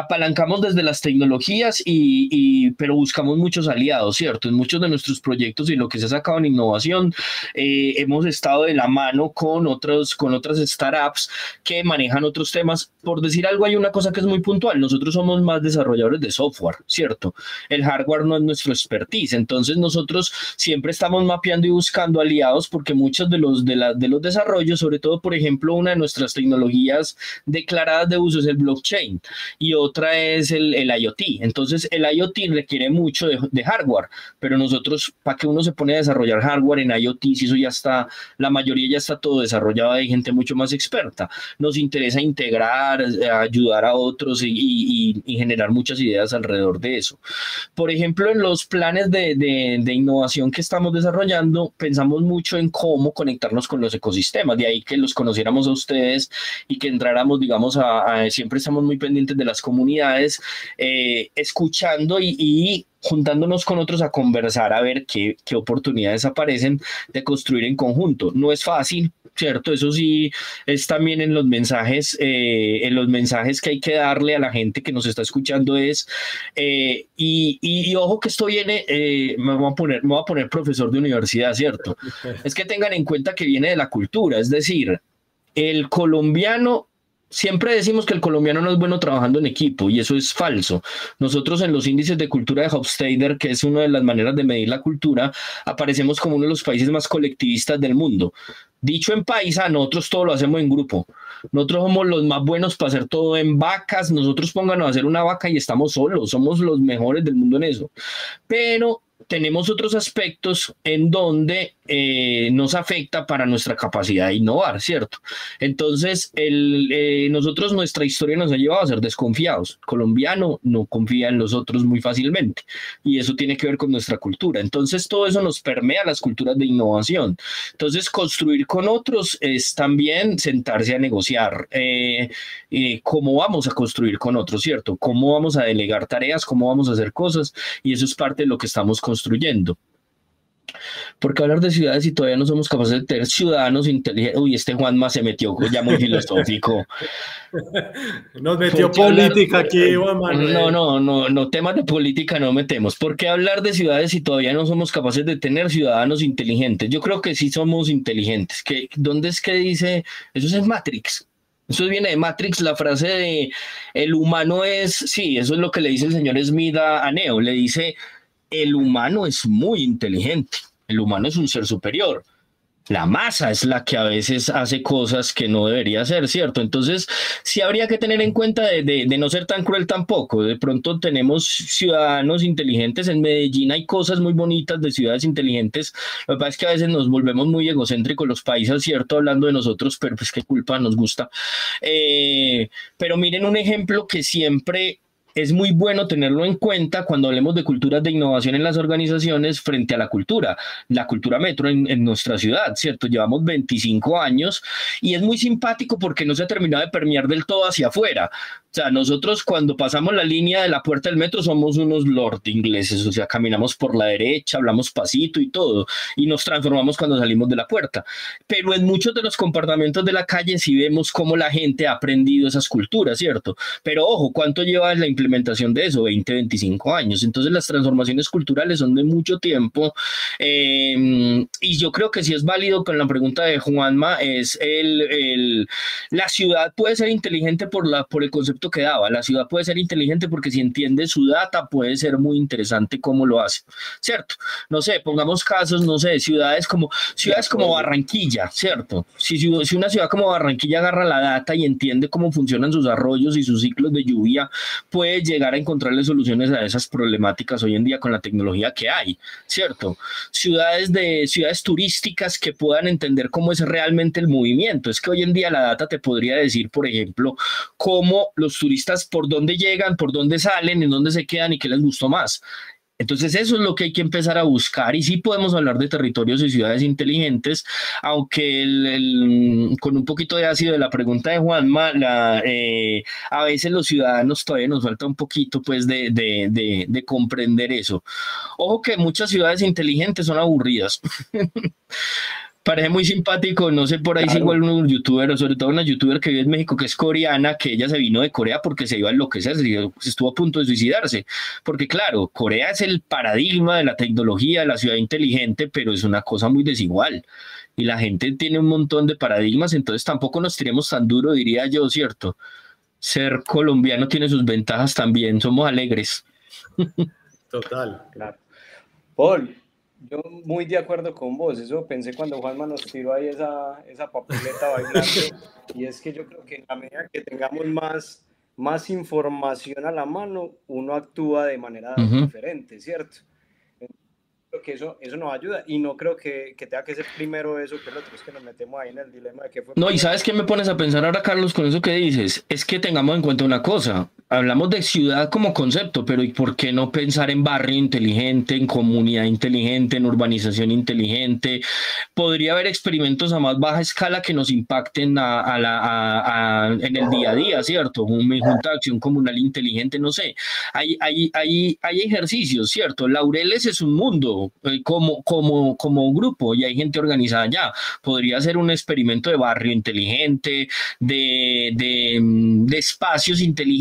apalancamos desde las tecnologías y, pero buscamos muchos aliados, ¿cierto? En muchos de nuestros proyectos y lo que se ha sacado en innovación, eh, hemos estado de la mano con, otros, con otras startups que manejan otros temas. Por decir algo, hay una cosa que es muy puntual. Nosotros somos más desarrolladores de software, ¿cierto? El hardware no es nuestro expertise. Entonces nosotros siempre estamos mapeando y buscando aliados porque muchos de los, de, la, de los desarrollos, sobre todo, por ejemplo, una de nuestras tecnologías declaradas de uso es el blockchain y otra es el, el IoT. Entonces, el IoT requiere mucho de, hardware, pero nosotros, ¿para qué uno se pone a desarrollar hardware en IoT si eso ya está, la mayoría ya está todo desarrollado, hay gente mucho más experta? Nos interesa integrar, eh, ayudar a otros y, y, generar muchas ideas alrededor de eso. Por ejemplo, en los planes de, de, innovación que estamos desarrollando, pensamos mucho en cómo conectarnos con los ecosistemas, de ahí que los conociéramos a ustedes y que entráramos, digamos, a, a siempre estamos muy pendientes de las comunidades, eh, escuchando y, juntándonos con otros a conversar, a ver qué, qué, oportunidades aparecen de construir en conjunto. No es fácil, ¿cierto? Eso sí es también en los mensajes, eh, en los mensajes que hay que darle a la gente que nos está escuchando es, eh, y, y, ojo que esto viene, me, voy a poner, me voy a poner profesor de universidad, ¿cierto? Es que tengan en cuenta que viene de la cultura, es decir, el colombiano siempre decimos que el colombiano no es bueno trabajando en equipo y eso es falso. Nosotros en los índices de cultura de Hofstadter, que es una de las maneras de medir la cultura, aparecemos como uno de los países más colectivistas del mundo. Dicho en paisa, nosotros todo lo hacemos en grupo. Nosotros somos los más buenos para hacer todo en vacas. Nosotros pónganos a hacer una vaca y estamos solos. Somos los mejores del mundo en eso. Pero tenemos otros aspectos en donde eh, nos afecta para nuestra capacidad de innovar, ¿cierto? Entonces, el, eh, nosotros nuestra historia nos ha llevado a ser desconfiados. colombiano no confía en los otros muy fácilmente y eso tiene que ver con nuestra cultura. Entonces, todo eso nos permea las culturas de innovación. Entonces, construir con otros es también sentarse a negociar eh, cómo vamos a construir con otros, ¿cierto? Cómo vamos a delegar tareas, cómo vamos a hacer cosas y eso es parte de lo que estamos construyendo construyendo. Porque hablar de ciudades y todavía no somos capaces de tener ciudadanos inteligentes. Uy, este Juanma se metió ya muy filosófico. Nos metió política aquí, Juan Manuel. No, no, no, no, temas de política no metemos. ¿Por qué hablar de ciudades si todavía no somos capaces de tener ciudadanos inteligentes? Yo creo que sí somos inteligentes. ¿Qué, ¿Dónde es que dice? Eso es en Matrix. Eso viene de Matrix, la frase de el humano es, sí, eso es lo que le dice el señor Smith a Neo, le dice, el humano es muy inteligente, el humano es un ser superior. La masa es la que a veces hace cosas que no debería hacer, ¿cierto? Entonces, sí habría que tener en cuenta de, no ser tan cruel tampoco. De pronto tenemos ciudadanos inteligentes. En Medellín hay cosas muy bonitas de ciudades inteligentes. Lo que pasa es que a veces nos volvemos muy egocéntricos los países, ¿cierto? Hablando de nosotros, pero pues qué culpa nos gusta. Eh, pero miren un ejemplo que siempre es muy bueno tenerlo en cuenta cuando hablemos de culturas de innovación en las organizaciones frente a la cultura, la cultura metro en, nuestra ciudad, ¿cierto? Llevamos 25 años y es muy simpático porque no se ha terminado de permear del todo hacia afuera. O sea, nosotros cuando pasamos la línea de la puerta del metro somos unos lord ingleses, o sea, caminamos por la derecha, hablamos pasito y todo, y nos transformamos cuando salimos de la puerta. Pero en muchos de los comportamientos de la calle sí vemos cómo la gente ha aprendido esas culturas, ¿cierto? Pero ojo, ¿cuánto lleva la implementación de eso? 20, 25 años. Entonces las transformaciones culturales son de mucho tiempo. Em, y yo creo que sí es válido con la pregunta de Juanma, es el, el, la ciudad puede ser inteligente por, la, por el concepto que daba. La ciudad puede ser inteligente porque si entiende su data puede ser muy interesante cómo lo hace, ¿cierto? No sé, pongamos casos, no sé, ciudades como ciudades como Barranquilla, ¿cierto? Si, si una ciudad como Barranquilla agarra la data y entiende cómo funcionan sus arroyos y sus ciclos de lluvia, puede llegar a encontrarle soluciones a esas problemáticas hoy en día con la tecnología que hay, ¿cierto? Ciudades de ciudades turísticas que puedan entender cómo es realmente el movimiento. Es que hoy en día la data te podría decir, por ejemplo, cómo los turistas por dónde llegan, por dónde salen, en dónde se quedan y qué les gustó más. Entonces eso es lo que hay que empezar a buscar y sí podemos hablar de territorios y ciudades inteligentes, aunque con un poquito de ácido de la pregunta de Juanma, eh, a veces los ciudadanos todavía nos falta un poquito pues de, de comprender eso. Ojo que muchas ciudades inteligentes son aburridas. parece muy simpático, no sé por ahí si igual un youtuber, o sobre todo una youtuber que vive en México que es coreana, que ella se vino de Corea porque se iba a enloquecer, estuvo a punto de suicidarse, porque claro, Corea es el paradigma de la tecnología, de la ciudad inteligente, pero es una cosa muy desigual y la gente tiene un montón de paradigmas, entonces tampoco nos tiremos tan duro, diría yo, ¿cierto? Ser colombiano tiene sus ventajas también, somos alegres. Total. Claro. Paul, yo muy de acuerdo con vos, eso pensé cuando Juanma nos tiró ahí esa, esa papeleta bailando, y es que yo creo que en la medida que tengamos más, más información a la mano, uno actúa de manera diferente, ¿cierto? Creo que eso, eso nos ayuda y no creo que, que, tenga que ser primero eso que lo otro, es que nos metemos ahí en el dilema de qué fue. No, y sabes qué me pones a pensar ahora, Carlos, con eso que dices, es que tengamos en cuenta una cosa, hablamos de ciudad como concepto, pero ¿y por qué no pensar en barrio inteligente, en comunidad inteligente, en urbanización inteligente? Podría haber experimentos a más baja escala que nos impacten a, la, en el día a día, ¿cierto? Un junta de acción comunal inteligente, no sé. Hay, hay, hay, hay ejercicios, ¿cierto? Laureles es un mundo eh, como, como, como grupo y hay gente organizada ya. Podría ser un experimento de barrio inteligente, de, de espacios inteligentes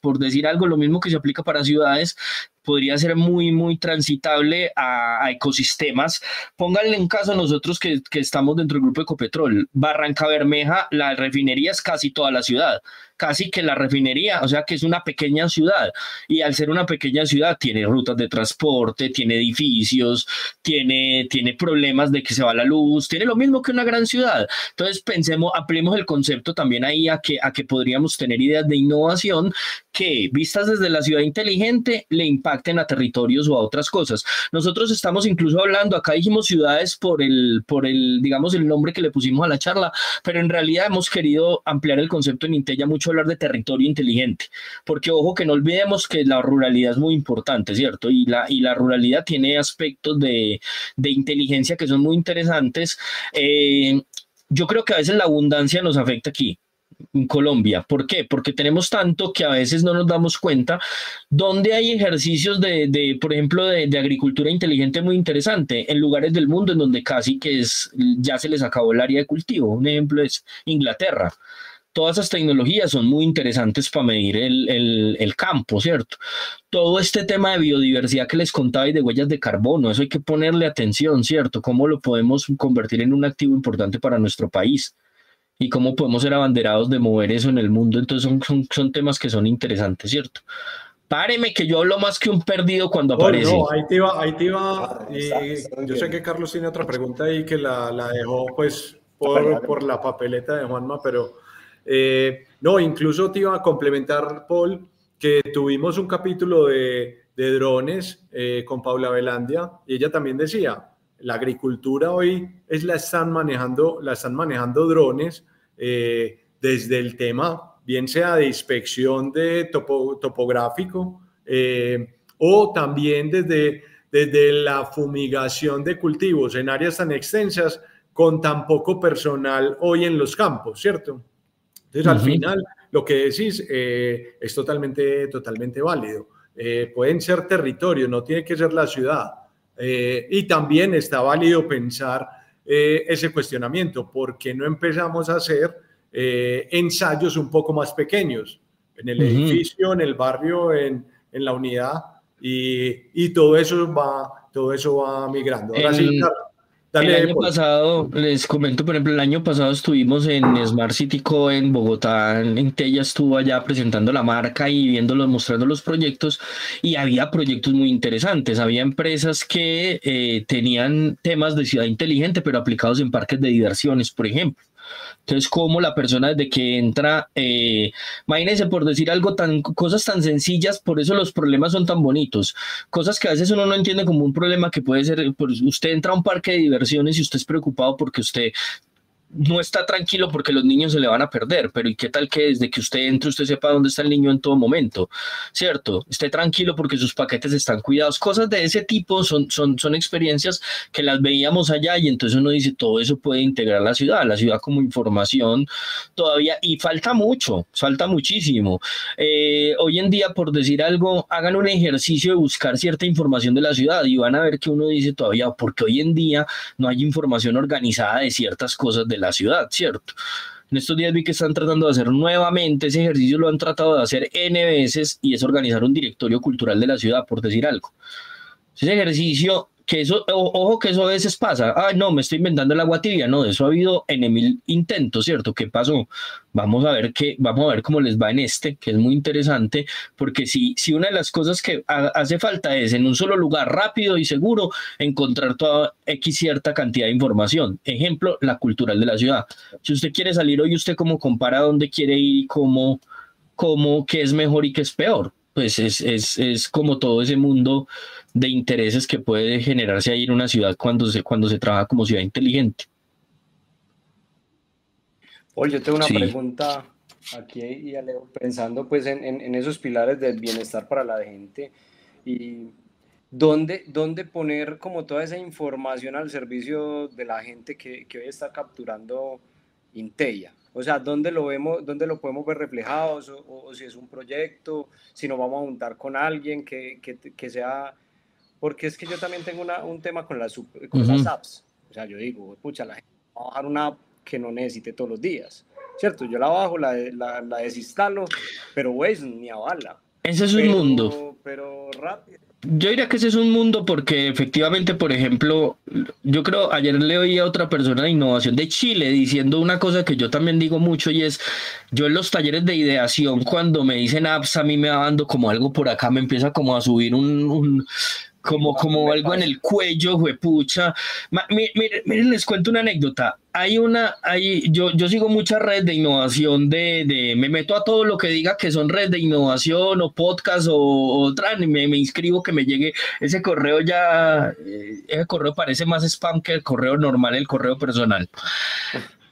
por decir algo, lo mismo que se aplica para ciudades, podría ser muy, muy transitable a, ecosistemas. Pónganle en caso a nosotros que, que, estamos dentro del grupo Ecopetrol. Barranca Bermeja, la refinería es casi toda la ciudad casi que la refinería, o sea que es una pequeña ciudad y al ser una pequeña ciudad tiene rutas de transporte, tiene edificios, tiene, tiene problemas de que se va la luz, tiene lo mismo que una gran ciudad. Entonces pensemos, aplicemos el concepto también ahí a que, a que podríamos tener ideas de innovación que vistas desde la ciudad inteligente le impacten a territorios o a otras cosas. Nosotros estamos incluso hablando, acá dijimos ciudades por el, por el, digamos, el nombre que le pusimos a la charla, pero en realidad hemos querido ampliar el concepto en Intella mucho hablar de territorio inteligente, porque ojo que no olvidemos que la ruralidad es muy importante, ¿cierto? Y la, y la ruralidad tiene aspectos de, de inteligencia que son muy interesantes. Eh, yo creo que a veces la abundancia nos afecta aquí en Colombia. ¿Por qué? Porque tenemos tanto que a veces no nos damos cuenta dónde hay ejercicios de, por ejemplo, de, agricultura inteligente muy interesante en lugares del mundo en donde casi que es, ya se les acabó el área de cultivo. Un ejemplo es Inglaterra. Todas esas tecnologías son muy interesantes para medir el, el campo, ¿cierto? Todo este tema de biodiversidad que les contaba y de huellas de carbono, eso hay que ponerle atención, ¿cierto? ¿Cómo lo podemos convertir en un activo importante para nuestro país? Y cómo podemos ser abanderados de mover eso en el mundo. Entonces son, son, temas que son interesantes, ¿cierto? Páreme que yo hablo más que un perdido cuando aparece. No, ahí te iba, ahí te iba. yo sé que Carlos tiene otra pregunta ahí que la, la dejó pues por, por, la papeleta de Juanma, pero eh, no, incluso te iba a complementar, Paul, que tuvimos un capítulo de, de drones eh, con Paula Velandia y ella también decía, la agricultura hoy es la están manejando, la están manejando drones eh, desde el tema, bien sea de inspección de topográfico eh, o también desde, desde la fumigación de cultivos en áreas tan extensas con tan poco personal hoy en los campos, ¿cierto? Entonces, al final, lo que decís eh, es totalmente, totalmente válido. pueden ser territorios, no tiene que ser la ciudad. Eh, y también está válido pensar eh, ese cuestionamiento, ¿por qué no empezamos a hacer eh, ensayos un poco más pequeños en el edificio, en el barrio, en, en la unidad? Y, y, todo eso va, todo eso va migrando. Ahora sí, el año pasado, les comento, por ejemplo, el año pasado estuvimos en Smart City Co en Bogotá, en Tella estuvo allá presentando la marca y viéndolos, mostrando los proyectos y había proyectos muy interesantes. Había empresas que eh, tenían temas de ciudad inteligente, pero aplicados en parques de diversiones, por ejemplo. Entonces, como la persona desde que entra, eh, imagínense por decir algo tan, cosas tan sencillas, por eso los problemas son tan bonitos. Cosas que a veces uno no entiende como un problema que puede ser, pues usted entra a un parque de diversiones y usted es preocupado porque usted no está tranquilo porque los niños se le van a perder, pero ¿y qué tal que desde que usted entre usted sepa dónde está el niño en todo momento? ¿Cierto? Esté tranquilo porque sus paquetes están cuidados. Cosas de ese tipo son, son, son experiencias que las veíamos allá y entonces uno dice, todo eso puede integrar la ciudad, la ciudad como información todavía, y falta mucho, falta muchísimo. Eh, hoy en día, por decir algo, hagan un ejercicio de buscar cierta información de la ciudad y van a ver que uno dice todavía, porque hoy en día no hay información organizada de ciertas cosas la ciudad, ¿cierto? En estos días vi que están tratando de hacer nuevamente ese ejercicio, lo han tratado de hacer N veces y es organizar un directorio cultural de la ciudad, por decir algo. Ese ejercicio que eso, ojo que eso a veces pasa, ah, no, me estoy inventando el agua tibia, no, eso ha habido en mil intentos, ¿cierto? ¿Qué pasó? Vamos a ver qué, vamos a ver cómo les va en este, que es muy interesante, porque si, si una de las cosas que hace falta es en un solo lugar rápido y seguro encontrar toda X cierta cantidad de información. Ejemplo, la cultural de la ciudad. Si usted quiere salir hoy, usted cómo compara dónde quiere ir y cómo, cómo, qué es mejor y qué es peor. Pues es, es, es como todo ese mundo de intereses que puede generarse ahí en una ciudad cuando se, cuando se trabaja como ciudad inteligente. Oye, yo tengo una pregunta aquí y pensando pues en, esos pilares del bienestar para la gente y dónde, dónde poner como toda esa información al servicio de la gente que, hoy está capturando Inteya. O sea, ¿dónde lo vemos, dónde lo podemos ver reflejado? O, si es un proyecto, si nos vamos a juntar con alguien que, que sea porque es que yo también tengo un tema con, las, con las apps. O sea, yo digo, pucha, la gente va a bajar una app que no necesite todos los días. ¿Cierto? Yo la bajo, la, la, la desinstalo, pero Waze ni a bala. Ese es un mundo. Pero rápido. Yo diría que ese es un mundo porque efectivamente, por ejemplo, yo creo, ayer le oí a otra persona de innovación de Chile diciendo una cosa que yo también digo mucho y es, yo en los talleres de ideación, cuando me dicen apps, a mí me va dando como algo por acá, me empieza como a subir un, como, como algo en el cuello, pucha. Miren, les cuento una anécdota. Hay una, hay, yo, yo sigo muchas redes de innovación, de, de, me meto a todo lo que diga que son redes de innovación o podcast o, otra, me, me inscribo que me llegue ese correo ya, eh, ese correo parece más spam que el correo normal, el correo personal.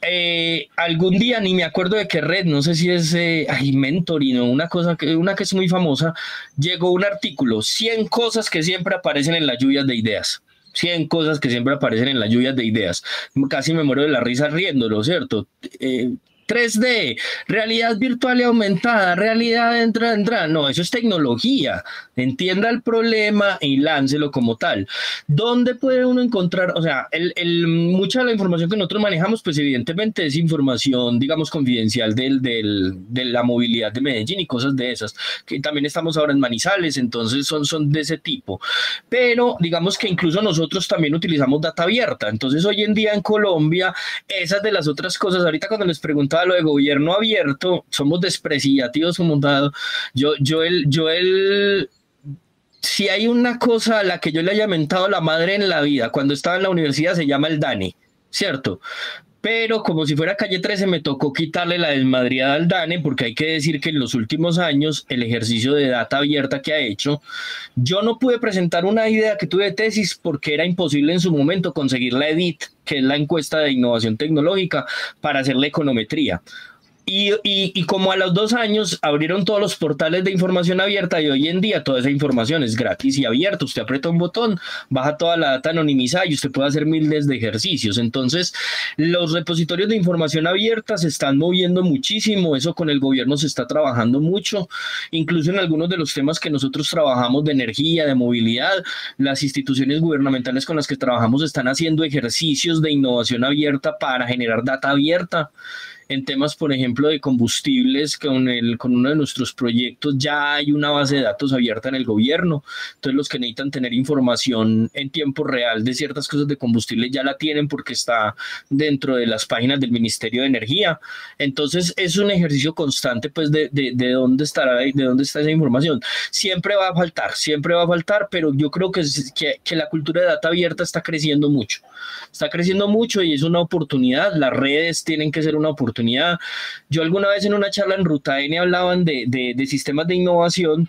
Eh, algún día, ni me acuerdo de qué red, no sé si es eh, Mentoring o una cosa que, una que es muy famosa, llegó un artículo, 100 cosas que siempre aparecen en las lluvias de ideas. 100 cosas que siempre aparecen en las lluvias de ideas. Casi me muero de la risa riéndolo, ¿cierto? Eh, 3D, realidad virtual y aumentada, realidad entra, entra. No, eso es tecnología. Entienda el problema y láncelo como tal. ¿Dónde puede uno encontrar? O sea, mucha de la información que nosotros manejamos, pues evidentemente es información, digamos, confidencial de la movilidad de Medellín y cosas de esas. Que también estamos ahora en Manizales, entonces son, son de ese tipo. Pero digamos que incluso nosotros también utilizamos data abierta. Entonces hoy en día en Colombia, esas de las otras cosas, ahorita cuando les preguntaba lo de gobierno abierto, somos despreciativos como dado. Yo, yo el, yo el si hay una cosa a la que yo le haya mentado la madre en la vida, cuando estaba en la universidad se llama el Dani, ¿cierto? Pero como si fuera calle 13 me tocó quitarle la desmadriada al DANE porque hay que decir que en los últimos años el ejercicio de data abierta que ha hecho, yo no pude presentar una idea que tuve de tesis porque era imposible en su momento conseguir la EDIT, que es la encuesta de innovación tecnológica, para hacer la econometría. Y, y, como a los dos años abrieron todos los portales de información abierta y hoy en día toda esa información es gratis y abierta. Usted aprieta un botón, baja toda la data anonimizada y usted puede hacer miles de ejercicios. Entonces, los repositorios de información abierta se están moviendo muchísimo. Eso con el gobierno se está trabajando mucho. Incluso en algunos de los temas que nosotros trabajamos de energía, de movilidad, las instituciones gubernamentales con las que trabajamos están haciendo ejercicios de innovación abierta para generar data abierta en temas, por ejemplo, de combustibles, con, el, con uno de nuestros proyectos ya hay una base de datos abierta en el gobierno. Entonces, los que necesitan tener información en tiempo real de ciertas cosas de combustible ya la tienen porque está dentro de las páginas del Ministerio de Energía. Entonces, es un ejercicio constante, pues, de, de, de dónde estará, de dónde está esa información. Siempre va a faltar, siempre va a faltar, pero yo creo que, que, que la cultura de data abierta está creciendo mucho. Está creciendo mucho y es una oportunidad. Las redes tienen que ser una oportunidad. Yo alguna vez en una charla en Ruta N hablaban de, de, sistemas de innovación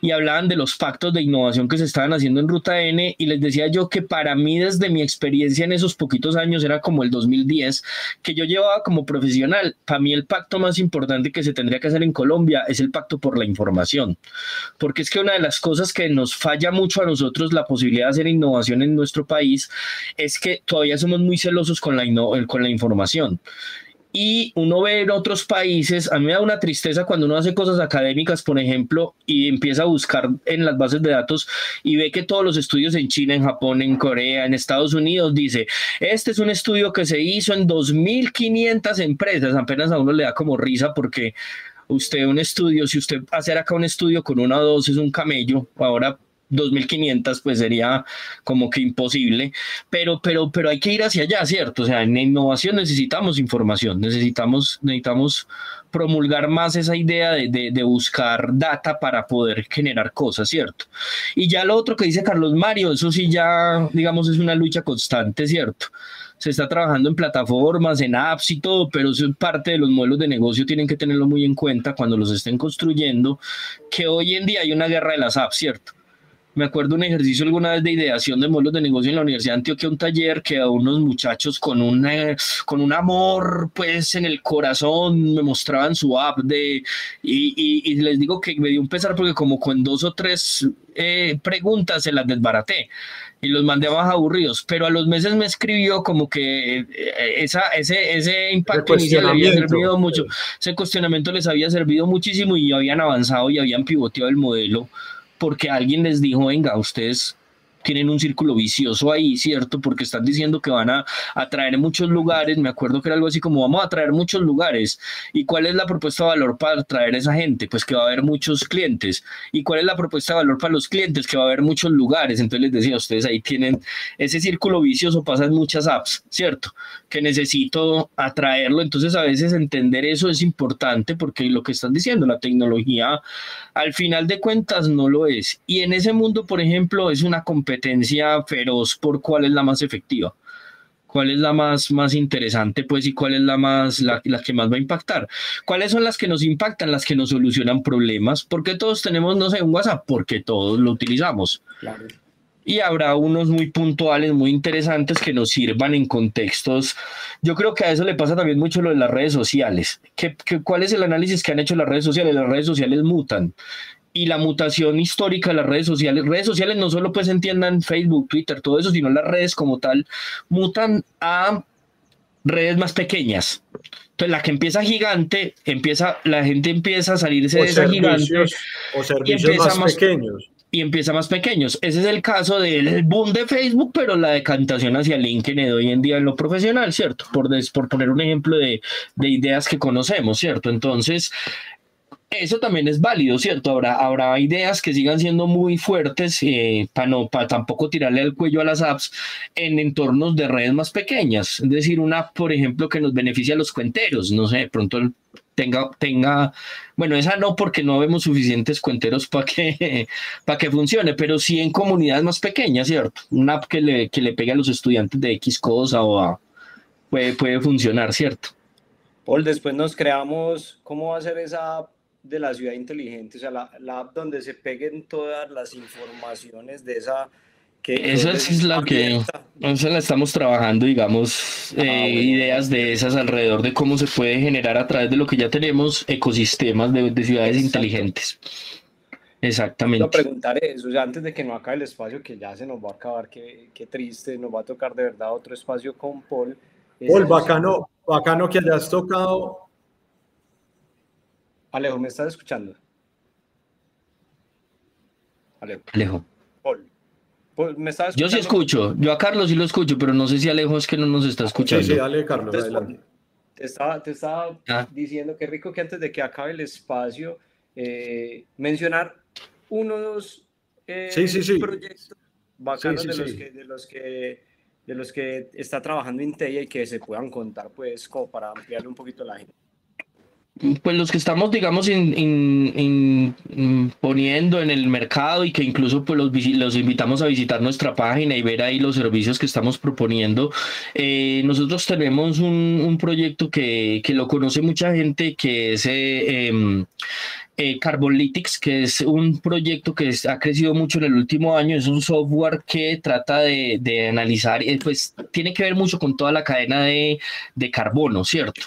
y hablaban de los pactos de innovación que se estaban haciendo en Ruta N y les decía yo que para mí desde mi experiencia en esos poquitos años era como el 2010 que yo llevaba como profesional, para mí el pacto más importante que se tendría que hacer en Colombia es el pacto por la información, porque es que una de las cosas que nos falla mucho a nosotros la posibilidad de hacer innovación en nuestro país es que todavía somos muy celosos con la, con la información y uno ve en otros países, a mí me da una tristeza cuando uno hace cosas académicas, por ejemplo, y empieza a buscar en las bases de datos y ve que todos los estudios en China, en Japón, en Corea, en Estados Unidos, dice, este es un estudio que se hizo en 2.500 empresas, apenas a uno le da como risa porque usted un estudio, si usted hacer acá un estudio con una o dos es un camello, ahora 2.500 pues sería como que imposible, pero, pero, pero hay que ir hacia allá, ¿cierto? O sea, en innovación necesitamos información, necesitamos, necesitamos promulgar más esa idea de, de, buscar data para poder generar cosas, ¿cierto? Y ya lo otro que dice Carlos Mario, eso sí ya, digamos, es una lucha constante, ¿cierto? se está trabajando en plataformas, en apps y todo, pero eso es parte de los modelos de negocio, tienen que tenerlo muy en cuenta cuando los estén construyendo, que hoy en día hay una guerra de las apps, ¿cierto? Me acuerdo un ejercicio alguna vez de ideación de modelos de negocio en la Universidad de Antioquia, un taller que a unos muchachos con, una, con un amor pues en el corazón me mostraban su app de, y, y, les digo que me dio un pesar porque como con dos o tres eh, preguntas se las desbaraté y los mandé más aburridos, pero a los meses me escribió como que eh, esa, ese, ese impacto inicial le había servido mucho, ese cuestionamiento les había servido muchísimo y habían avanzado y habían pivoteado el modelo porque alguien les dijo, venga, ustedes tienen un círculo vicioso ahí, ¿cierto? Porque están diciendo que van a atraer muchos lugares, me acuerdo que era algo así como vamos a atraer muchos lugares. ¿Y cuál es la propuesta de valor para atraer a esa gente? Pues que va a haber muchos clientes. ¿Y cuál es la propuesta de valor para los clientes? Que va a haber muchos lugares. Entonces les decía, ustedes ahí tienen ese círculo vicioso, pasan muchas apps, ¿cierto? Que necesito atraerlo. Entonces a veces entender eso es importante porque lo que están diciendo, la tecnología al final de cuentas no lo es. Y en ese mundo, por ejemplo, es una competencia competencia feroz por cuál es la más efectiva, cuál es la más, más interesante, pues, y cuál es la más, la, la, que más va a impactar. ¿Cuáles son las que nos impactan, las que nos solucionan problemas? porque todos tenemos, no sé, un WhatsApp? Porque todos lo utilizamos. Y habrá unos muy puntuales, muy interesantes que nos sirvan en contextos. Yo creo que a eso le pasa también mucho lo de las redes sociales. ¿Qué, qué, cuál es el análisis que han hecho las redes sociales? Las redes sociales mutan y la mutación histórica de las redes sociales. Redes sociales no solo pues entiendan Facebook, Twitter, todo eso, sino las redes como tal mutan a redes más pequeñas. Entonces, la que empieza gigante, empieza, la gente empieza a salirse de esa gigante. O servicios más, pequeños. Y empieza más pequeños. Ese es el caso del boom de Facebook, pero la decantación hacia LinkedIn hoy en día en lo profesional, ¿cierto? Por, por poner un ejemplo de, de ideas que conocemos, ¿cierto? Entonces, eso también es válido, ¿cierto? Habrá, habrá ideas que sigan siendo muy fuertes eh, para no, para tampoco tirarle el cuello a las apps en entornos de redes más pequeñas. Es decir, una app, por ejemplo, que nos beneficia a los cuenteros, no sé, de pronto tenga, tenga, bueno, esa no porque no vemos suficientes cuenteros para que, para que funcione, pero sí en comunidades más pequeñas, ¿cierto? Una app que le, que le pegue a los estudiantes de X cosa o a, puede, puede funcionar, ¿cierto? Paul, después nos creamos, ¿cómo va a ser esa app? De la ciudad inteligente, o sea, la, app donde se peguen todas las informaciones de esa... Que esa es la que esa la estamos trabajando, digamos, ah, eh, ideas de esas alrededor de cómo se puede generar a través de lo que ya tenemos ecosistemas de, ciudades inteligentes. Exactamente. Quiero preguntar eso, o sea, antes de que no acabe el espacio, que ya se nos va a acabar, qué, qué triste, nos va a tocar de verdad otro espacio con Paul. Paul, bacano, bacano que hayas tocado Alejo, ¿me estás escuchando? Alejo. Alejo. Paul. ¿me estás escuchando? Yo sí escucho, yo a Carlos sí lo escucho, pero no sé si Alejo es que no nos está escuchando. Sí, sí, dale, Carlos, adelante. Te estaba, te estaba ah. diciendo que rico que antes de que acabe el espacio, eh, mencionar unos eh, proyectos bacanos de, los que, de, los que, de los que está trabajando Intelia y que se puedan contar, pues, como para ampliarle un poquito la gente. Pues los que estamos, digamos, in, poniendo en el mercado y que incluso pues los, los, invitamos a visitar nuestra página y ver ahí los servicios que estamos proponiendo. Eh, nosotros tenemos un, un proyecto que, que, lo conoce mucha gente, que es eh, em, eh, Carbonlytics, que es un proyecto que ha crecido mucho en el último año, es un software que trata de, de analizar, eh, pues tiene que ver mucho con toda la cadena de, de, carbono, ¿cierto?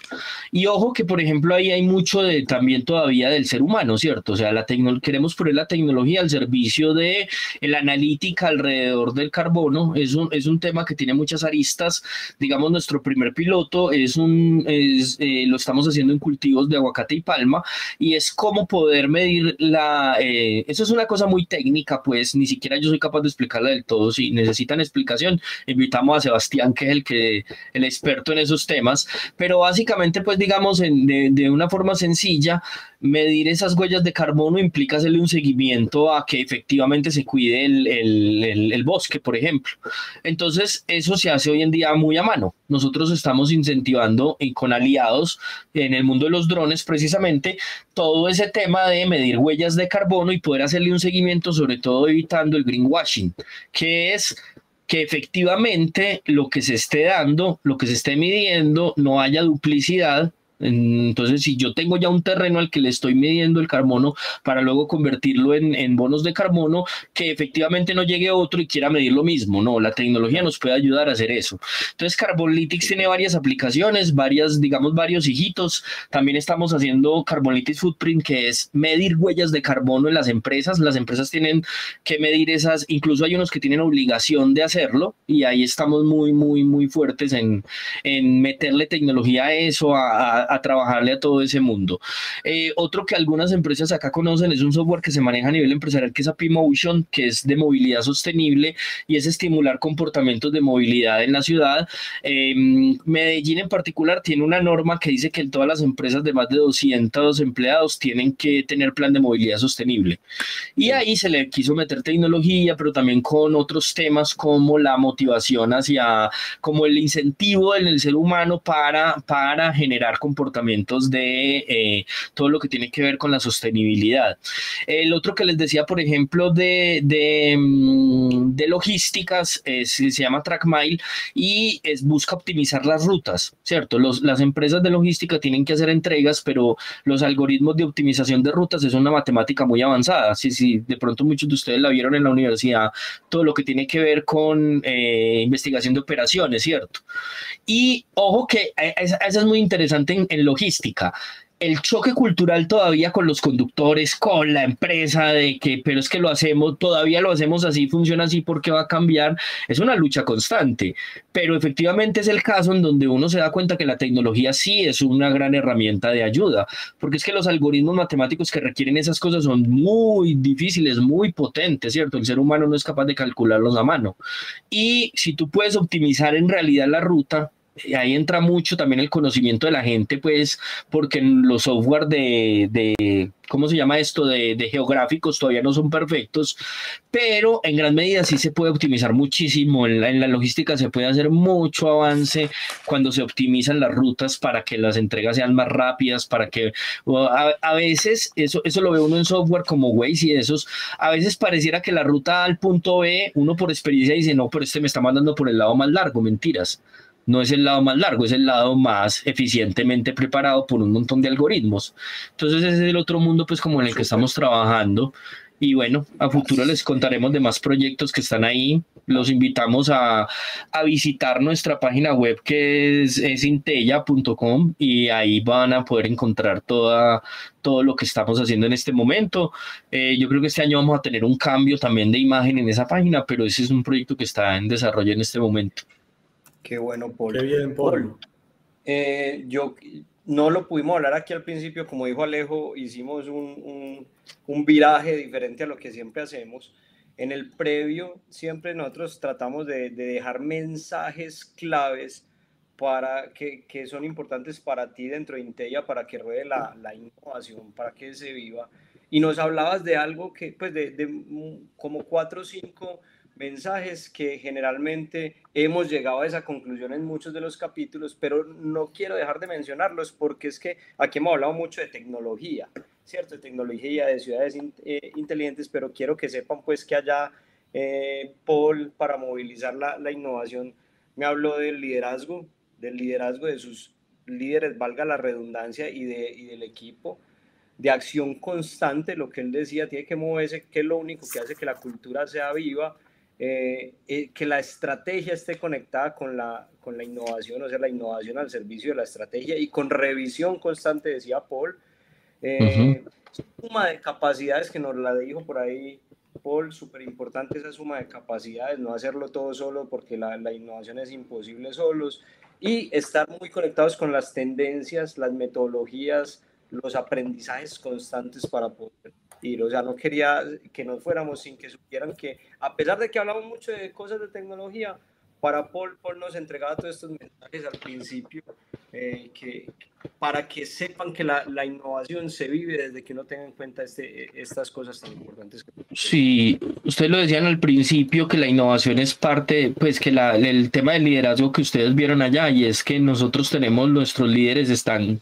Y ojo que, por ejemplo, ahí hay mucho de, también todavía del ser humano, ¿cierto? O sea, la queremos poner la tecnología al servicio de la analítica alrededor del carbono, es un, es un tema que tiene muchas aristas, digamos, nuestro primer piloto es un, es, eh, lo estamos haciendo en cultivos de aguacate y palma, y es cómo poder medir la... Eh, eso es una cosa muy técnica, pues ni siquiera yo soy capaz de explicarla del todo. Si necesitan explicación, invitamos a Sebastián, que es el, que, el experto en esos temas, pero básicamente, pues digamos, de, de una forma sencilla, medir esas huellas de carbono implica hacerle un seguimiento a que efectivamente se cuide el, el, bosque, por ejemplo. Entonces, eso se hace hoy en día muy a mano. Nosotros estamos incentivando y con aliados en el mundo de los drones precisamente todo ese tema de medir huellas de carbono y poder hacerle un seguimiento, sobre todo evitando el greenwashing, que es que efectivamente lo que se esté dando, lo que se esté midiendo, no haya duplicidad entonces, si yo tengo ya un terreno al que le estoy midiendo el carbono para luego convertirlo en, bonos de carbono, que efectivamente no llegue otro y quiera medir lo mismo. No, la tecnología nos puede ayudar a hacer eso. Entonces, Carbonlytics tiene varias aplicaciones, varias, digamos, varios hijitos. También estamos haciendo Carbonlytics Footprint, que es medir huellas de carbono en las empresas. Las empresas tienen que medir esas, incluso hay unos que tienen obligación de hacerlo y ahí estamos muy, muy, muy fuertes en, en meterle tecnología a eso, a a trabajarle a todo ese mundo. Eh, otro que algunas empresas acá conocen es un software que se maneja a nivel empresarial que es API Motion, que es de movilidad sostenible y es estimular comportamientos de movilidad en la ciudad. Em, Medellín en particular tiene una norma que dice que todas las empresas de más de 200 empleados tienen que tener plan de movilidad sostenible. Y ahí se le quiso meter tecnología, pero también con otros temas como la motivación hacia, como el incentivo en el ser humano para, para generar comportamientos comportamientos de eh, todo lo que tiene que ver con la sostenibilidad. El otro que les decía, por ejemplo, de, de, mm, logísticas, se llama TrackMile y es, busca optimizar las rutas, ¿cierto? Las empresas de logística tienen que hacer entregas, pero los algoritmos de optimización de rutas es una matemática muy avanzada. Si, si de pronto muchos de ustedes la vieron en la universidad, todo lo que tiene que ver con eh, investigación de operaciones, ¿cierto? Y ojo que eh, eso es muy interesante en, en logística. el choque cultural todavía con los conductores, con la empresa, de que, pero es que lo hacemos, todavía lo hacemos así, funciona así, porque va a cambiar? Es una lucha constante, pero efectivamente es el caso en donde uno se da cuenta que la tecnología sí es una gran herramienta de ayuda, porque es que los algoritmos matemáticos que requieren esas cosas son muy difíciles, muy potentes, ¿cierto? El ser humano no es capaz de calcularlos a mano. Y si tú puedes optimizar en realidad la ruta, ahí entra mucho también el conocimiento de la gente, pues, porque los software de, de ¿cómo se llama esto? De, geográficos todavía no son perfectos, pero en gran medida sí se puede optimizar muchísimo. En la, logística se puede hacer mucho avance cuando se optimizan las rutas para que las entregas sean más rápidas, para que a, a veces, eso, eso lo ve uno en software como Waze y esos, a veces pareciera que la ruta al punto B, uno por experiencia dice, no, pero este me está mandando por el lado más largo, mentiras no es el lado más largo, es el lado más eficientemente preparado por un montón de algoritmos. Entonces ese es el otro mundo pues como en el que estamos trabajando. Y bueno, a futuro les contaremos de más proyectos que están ahí. Los invitamos a, a visitar nuestra página web que es, es intella.com y ahí van a poder encontrar toda, todo lo que estamos haciendo en este momento. Eh, yo creo que este año vamos a tener un cambio también de imagen en esa página, pero ese es un proyecto que está en desarrollo en este momento. Qué bueno, Paul. Qué bien, Paul. Eh, yo no lo pudimos hablar aquí al principio, como dijo Alejo, hicimos un, un, un, viraje diferente a lo que siempre hacemos. En el previo, siempre nosotros tratamos de, de dejar mensajes claves para que, que, son importantes para ti dentro de Intella, para que ruede la, la, innovación, para que se viva. Y nos hablabas de algo que, pues, de, de como cuatro o cinco mensajes que generalmente hemos llegado a esa conclusión en muchos de los capítulos, pero no quiero dejar de mencionarlos porque es que aquí hemos hablado mucho de tecnología, ¿cierto? De tecnología, de ciudades eh, inteligentes, pero quiero que sepan pues que allá eh, Paul para movilizar la, la innovación me habló del liderazgo, del liderazgo de sus líderes, valga la redundancia, y, de, y del equipo de acción constante, lo que él decía, tiene que moverse, que es lo único que hace que la cultura sea viva, eh, eh, que la estrategia esté conectada con la, con la innovación, o sea, la innovación al servicio de la estrategia y con revisión constante, decía Paul. Eh, Suma de capacidades que nos la dijo por ahí Paul, súper importante esa suma de capacidades, no hacerlo todo solo porque la, la innovación es imposible solos y estar muy conectados con las tendencias, las metodologías, los aprendizajes constantes para poder o sea, no quería que nos fuéramos sin que supieran que, a pesar de que hablamos mucho de cosas de tecnología, para Paul, Paul nos entregaba todos estos mensajes al principio, eh, que, para que sepan que la, la, innovación se vive desde que uno tenga en cuenta este, estas cosas tan importantes. Sí, ustedes lo decían al principio que la innovación es parte, pues que la, el tema del liderazgo que ustedes vieron allá, y es que nosotros tenemos, nuestros líderes están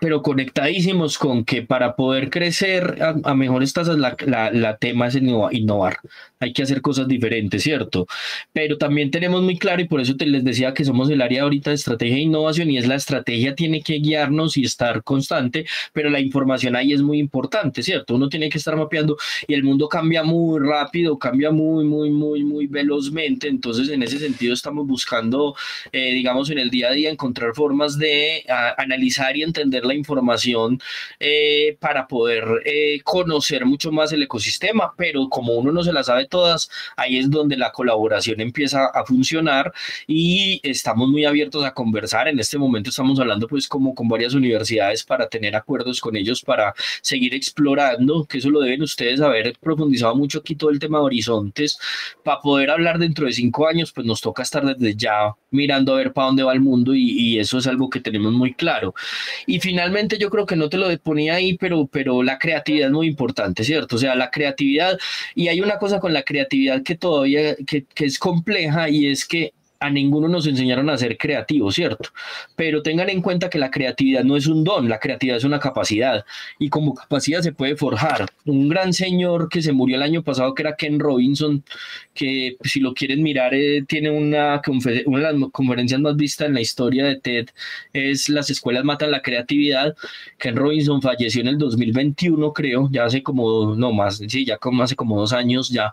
pero conectadísimos con que para poder crecer a, mejores tasas la, la, la, tema es innovar. Hay que hacer cosas diferentes, ¿cierto? Pero también tenemos muy claro, y por eso te les decía que somos el área ahorita de estrategia e innovación, y es la estrategia tiene que guiarnos y estar constante, pero la información ahí es muy importante, ¿cierto? Uno tiene que estar mapeando y el mundo cambia muy rápido, cambia muy, muy, muy, muy velozmente. Entonces, en ese sentido, estamos buscando, eh, digamos, en el día a día encontrar formas de analizar y entender la información eh, para poder eh, conocer mucho más el ecosistema, pero como uno no se la sabe todas, ahí es donde la colaboración empieza a funcionar y estamos muy abiertos a conversar. En este momento estamos hablando pues como con varias universidades para tener acuerdos con ellos para seguir explorando, que eso lo deben ustedes haber profundizado mucho aquí todo el tema de horizontes, para poder hablar dentro de cinco años, pues nos toca estar desde ya mirando a ver para dónde va el mundo y, eso es algo que tenemos muy claro. Y finalmente yo creo que no te lo ponía ahí, pero, pero la creatividad es muy importante, ¿cierto? O sea, la creatividad, y hay una cosa con la creatividad que todavía, que, que es compleja y es que a ninguno nos enseñaron a ser creativos, ¿cierto? Pero tengan en cuenta que la creatividad no es un don, la creatividad es una capacidad y como capacidad se puede forjar. Un gran señor que se murió el año pasado, que era Ken Robinson, que si lo quieren mirar, eh, tiene una, una de las conferencias más vistas en la historia de TED, es Las escuelas matan la creatividad. Ken Robinson falleció en el 2021, creo, ya hace como, no más, sí, ya como hace como dos años ya.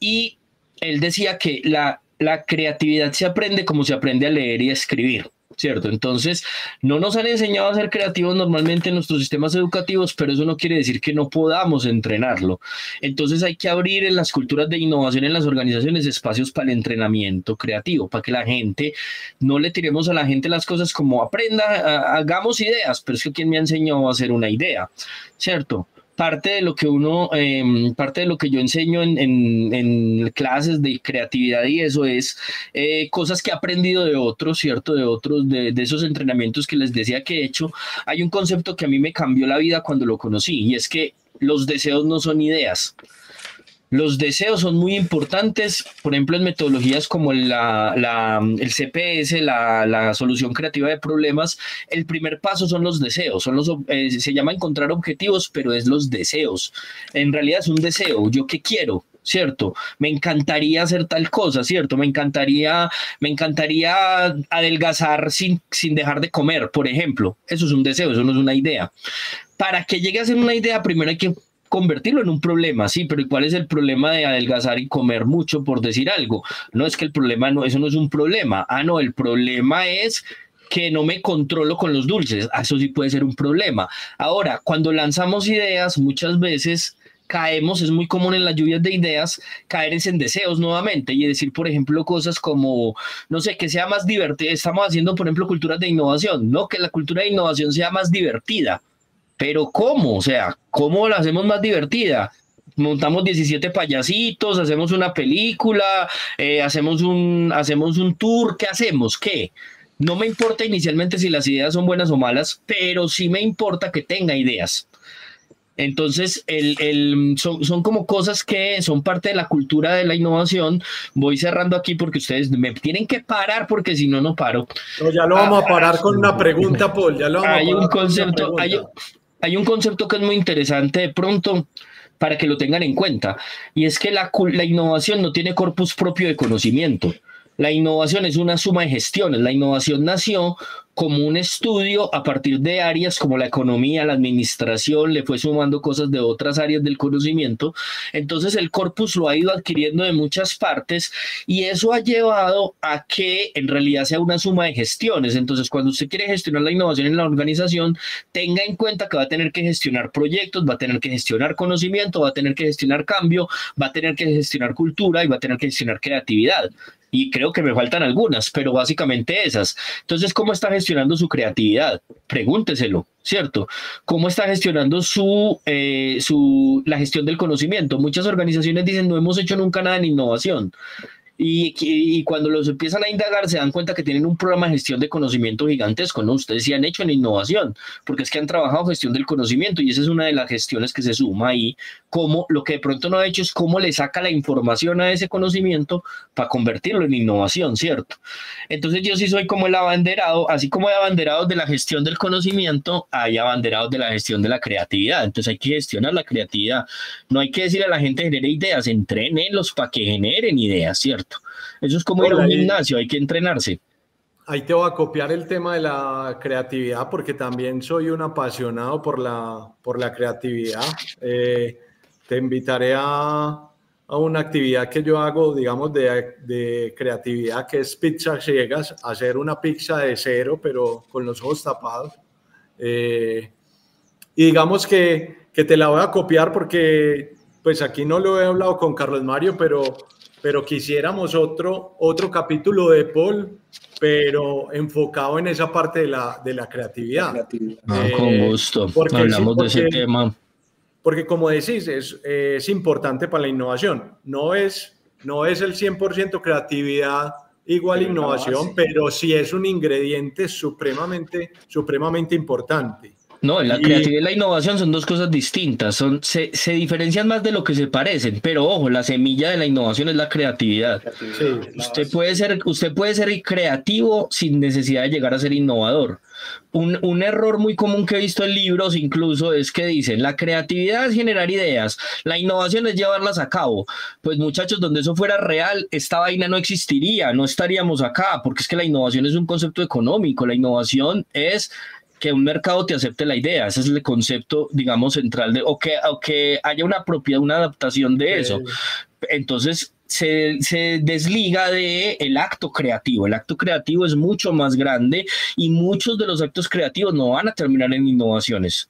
Y él decía que la la creatividad se aprende como se aprende a leer y a escribir. ¿cierto? Entonces, no nos han enseñado a ser creativos normalmente en nuestros sistemas educativos, pero eso no quiere decir que no podamos entrenarlo. Entonces, hay que abrir en las culturas de innovación en las organizaciones espacios para el entrenamiento creativo, para que la gente no le tiremos a la gente las cosas como aprenda, hagamos ideas, pero es que quien me enseñó a hacer una idea, ¿cierto? Parte de lo que uno, em, parte de lo que yo enseño en, en, clases de creatividad y eso es eh, cosas que he aprendido de otros, ¿cierto? De otros, de, de, esos entrenamientos que les decía que he hecho. Hay un concepto que a mí me cambió la vida cuando lo conocí y es que los deseos no son ideas. Los deseos son muy importantes, por ejemplo, en metodologías como el CPS, la, solución creativa de problemas, el primer paso son los deseos, eh, se llama encontrar objetivos, pero es los deseos. En realidad es un deseo, yo qué quiero, ¿cierto? Me encantaría hacer tal cosa, ¿cierto? Me encantaría, me encantaría adelgazar sin, sin dejar de comer, por ejemplo. Eso es un deseo, eso no es una idea. Para que llegue a ser una idea, primero hay que convertirlo en un problema, sí, pero ¿cuál es el problema de adelgazar y comer mucho por decir algo? No es que el problema no, eso no es un problema. Ah, no, el problema es que no me controlo con los dulces. Ah, eso sí puede ser un problema. Ahora, cuando lanzamos ideas, muchas veces caemos, es muy común en las lluvias de ideas, caer en deseos nuevamente y decir, por ejemplo, cosas como, no sé, que sea más divertido. Estamos haciendo, por ejemplo, culturas de innovación, ¿no? Que la cultura de innovación sea más divertida. Pero ¿cómo? O sea, ¿cómo la hacemos más divertida? Montamos 17 payasitos, hacemos una película, eh, hacemos, un, hacemos un tour, ¿qué hacemos? ¿Qué? No me importa inicialmente si las ideas son buenas o malas, pero sí me importa que tenga ideas. Entonces, el, el, son, son, como cosas que son parte de la cultura de la innovación. Voy cerrando aquí porque ustedes me tienen que parar porque si no, no paro. ya lo vamos a parar con una pregunta, Paul. Ya lo vamos hay a un concepto, hay, hay un concepto que es muy interesante de pronto para que lo tengan en cuenta, y es que la, la innovación no tiene corpus propio de conocimiento. La innovación es una suma de gestiones. La innovación nació como un estudio a partir de áreas como la economía, la administración, le fue sumando cosas de otras áreas del conocimiento. Entonces el corpus lo ha ido adquiriendo de muchas partes y eso ha llevado a que en realidad sea una suma de gestiones. Entonces cuando usted quiere gestionar la innovación en la organización, tenga en cuenta que va a tener que gestionar proyectos, va a tener que gestionar conocimiento, va a tener que gestionar cambio, va a tener que gestionar cultura y va a tener que gestionar creatividad y creo que me faltan algunas, pero básicamente esas. Entonces, ¿cómo está gestionando su creatividad? Pregúnteselo, ¿cierto? ¿Cómo está gestionando su, eh, su, la gestión del conocimiento? Muchas organizaciones dicen, no hemos hecho nunca nada en innovación. Y, cuando los empiezan a indagar se dan cuenta que tienen un programa de gestión de conocimiento gigantesco, ¿no? Ustedes sí han hecho en innovación, porque es que han trabajado gestión del conocimiento y esa es una de las gestiones que se suma ahí, como lo que de pronto no ha hecho es cómo le saca la información a ese conocimiento para convertirlo en innovación, ¿cierto? Entonces yo sí soy como el abanderado, así como hay abanderados de la gestión del conocimiento, hay abanderados de la gestión de la creatividad, entonces hay que gestionar la creatividad, no hay que decirle a la gente genere ideas, entrenenlos para que generen ideas, ¿cierto? Eso es como ir a un gimnasio, hay que entrenarse. Ahí te voy a copiar el tema de la creatividad porque también soy un apasionado por la, por la creatividad. Eh, te invitaré a, a, una actividad que yo hago, digamos, de, de, creatividad, que es pizza ciegas, hacer una pizza de cero, pero con los ojos tapados. Eh, y digamos que, que te la voy a copiar porque, pues aquí no lo he hablado con Carlos Mario, pero pero quisiéramos otro, otro capítulo de Paul, pero enfocado en esa parte de la, de la creatividad. Ah, con eh, gusto, porque, hablamos de ese tema. Porque como decís, es, es importante para la innovación. No es, no es el 100% creatividad igual innovación, pero sí es un ingrediente supremamente, supremamente importante. No, la creatividad y la innovación son dos cosas distintas, son, se, se, diferencian más de lo que se parecen, pero ojo, la semilla de la innovación es la creatividad. usted, puede ser, usted puede ser creativo sin necesidad de llegar a ser innovador. Un, un, error muy común que he visto en libros incluso es que dicen, la creatividad es generar ideas, la innovación es llevarlas a cabo. Pues muchachos, donde eso fuera real, esta vaina no existiría, no estaríamos acá, porque es que la innovación es un concepto económico, la innovación es que un mercado te acepte la idea, ese es el concepto, digamos, central de, o que, o que haya una propiedad, una adaptación de eso. Entonces, se, se, desliga de el acto creativo. El acto creativo es mucho más grande y muchos de los actos creativos no van a terminar en innovaciones.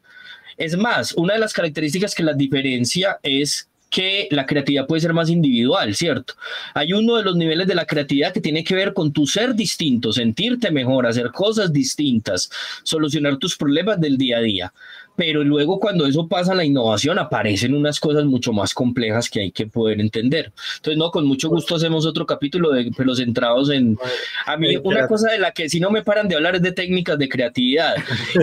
Es más, una de las características que las diferencia es que la creatividad puede ser más individual, ¿cierto? Hay uno de los niveles de la creatividad que tiene que ver con tu ser distinto, sentirte mejor, hacer cosas distintas, solucionar tus problemas del día a día. Pero luego cuando eso pasa a la innovación aparecen unas cosas mucho más complejas que hay que poder entender. Entonces, no, con mucho gusto hacemos otro capítulo de los centrados en... A mí una cosa de la que si no me paran de hablar es de técnicas de creatividad.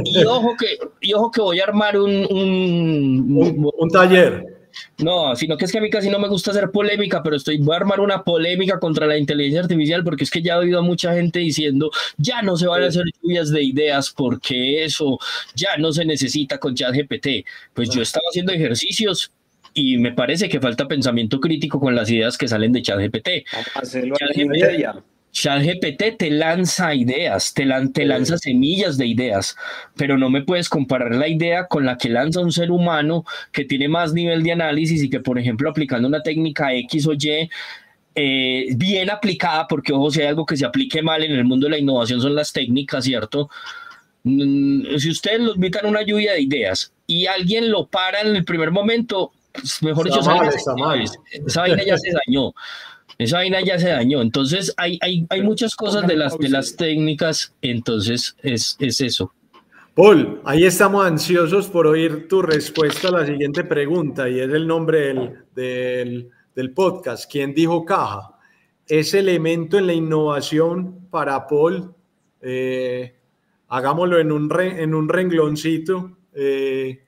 Y ojo que, y ojo que voy a armar un, un, un taller no, sino que es que a mí casi no me gusta hacer polémica, pero estoy, voy a armar una polémica contra la inteligencia artificial porque es que ya he oído a mucha gente diciendo, ya no se van a hacer lluvias de ideas porque eso ya no se necesita con ChatGPT. Pues yo estaba haciendo ejercicios y me parece que falta pensamiento crítico con las ideas que salen de ChatGPT. Hacerlo ChatGPT te lanza ideas, te, te lanza semillas de ideas, pero no me puedes comparar la idea con la que lanza un ser humano que tiene más nivel de análisis y que, por ejemplo, aplicando una técnica X o Y, eh, bien aplicada, porque ojo, si hay algo que se aplique mal en el mundo de la innovación son las técnicas, ¿cierto? Mm, si ustedes lo invitan a una lluvia de ideas y alguien lo para en el primer momento, pues, mejor dicho, esa vaina ya se dañó. Esa vaina ya se dañó. Entonces, hay, hay, hay muchas cosas de las, de las técnicas, entonces es, es eso. Paul, ahí estamos ansiosos por oír tu respuesta a la siguiente pregunta y es el nombre del, del, del podcast. ¿Quién dijo caja? Ese elemento en la innovación para Paul, eh, hagámoslo en un, en un rengloncito. Eh,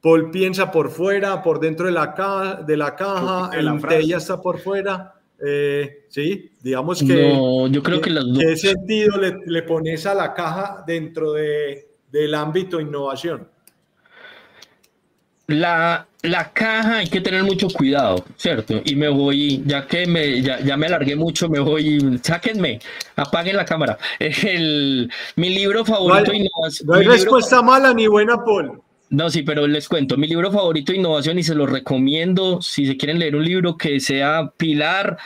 Paul piensa por fuera, por dentro de la caja, de la caja el botella está por fuera. Eh, sí, digamos que. No, yo creo que, las dos. ¿Qué sentido le, pones a la caja dentro de, del ámbito innovación? La, la, caja hay que tener mucho cuidado, ¿cierto? Y me voy, ya que me, ya, ya me alargué mucho, me voy, sáquenme, apaguen la cámara. El, mi libro favorito. No hay, respuesta mala ni buena, Paul. No, sí, pero les cuento, mi libro favorito de innovación y se lo recomiendo si se quieren leer un libro que sea pilar,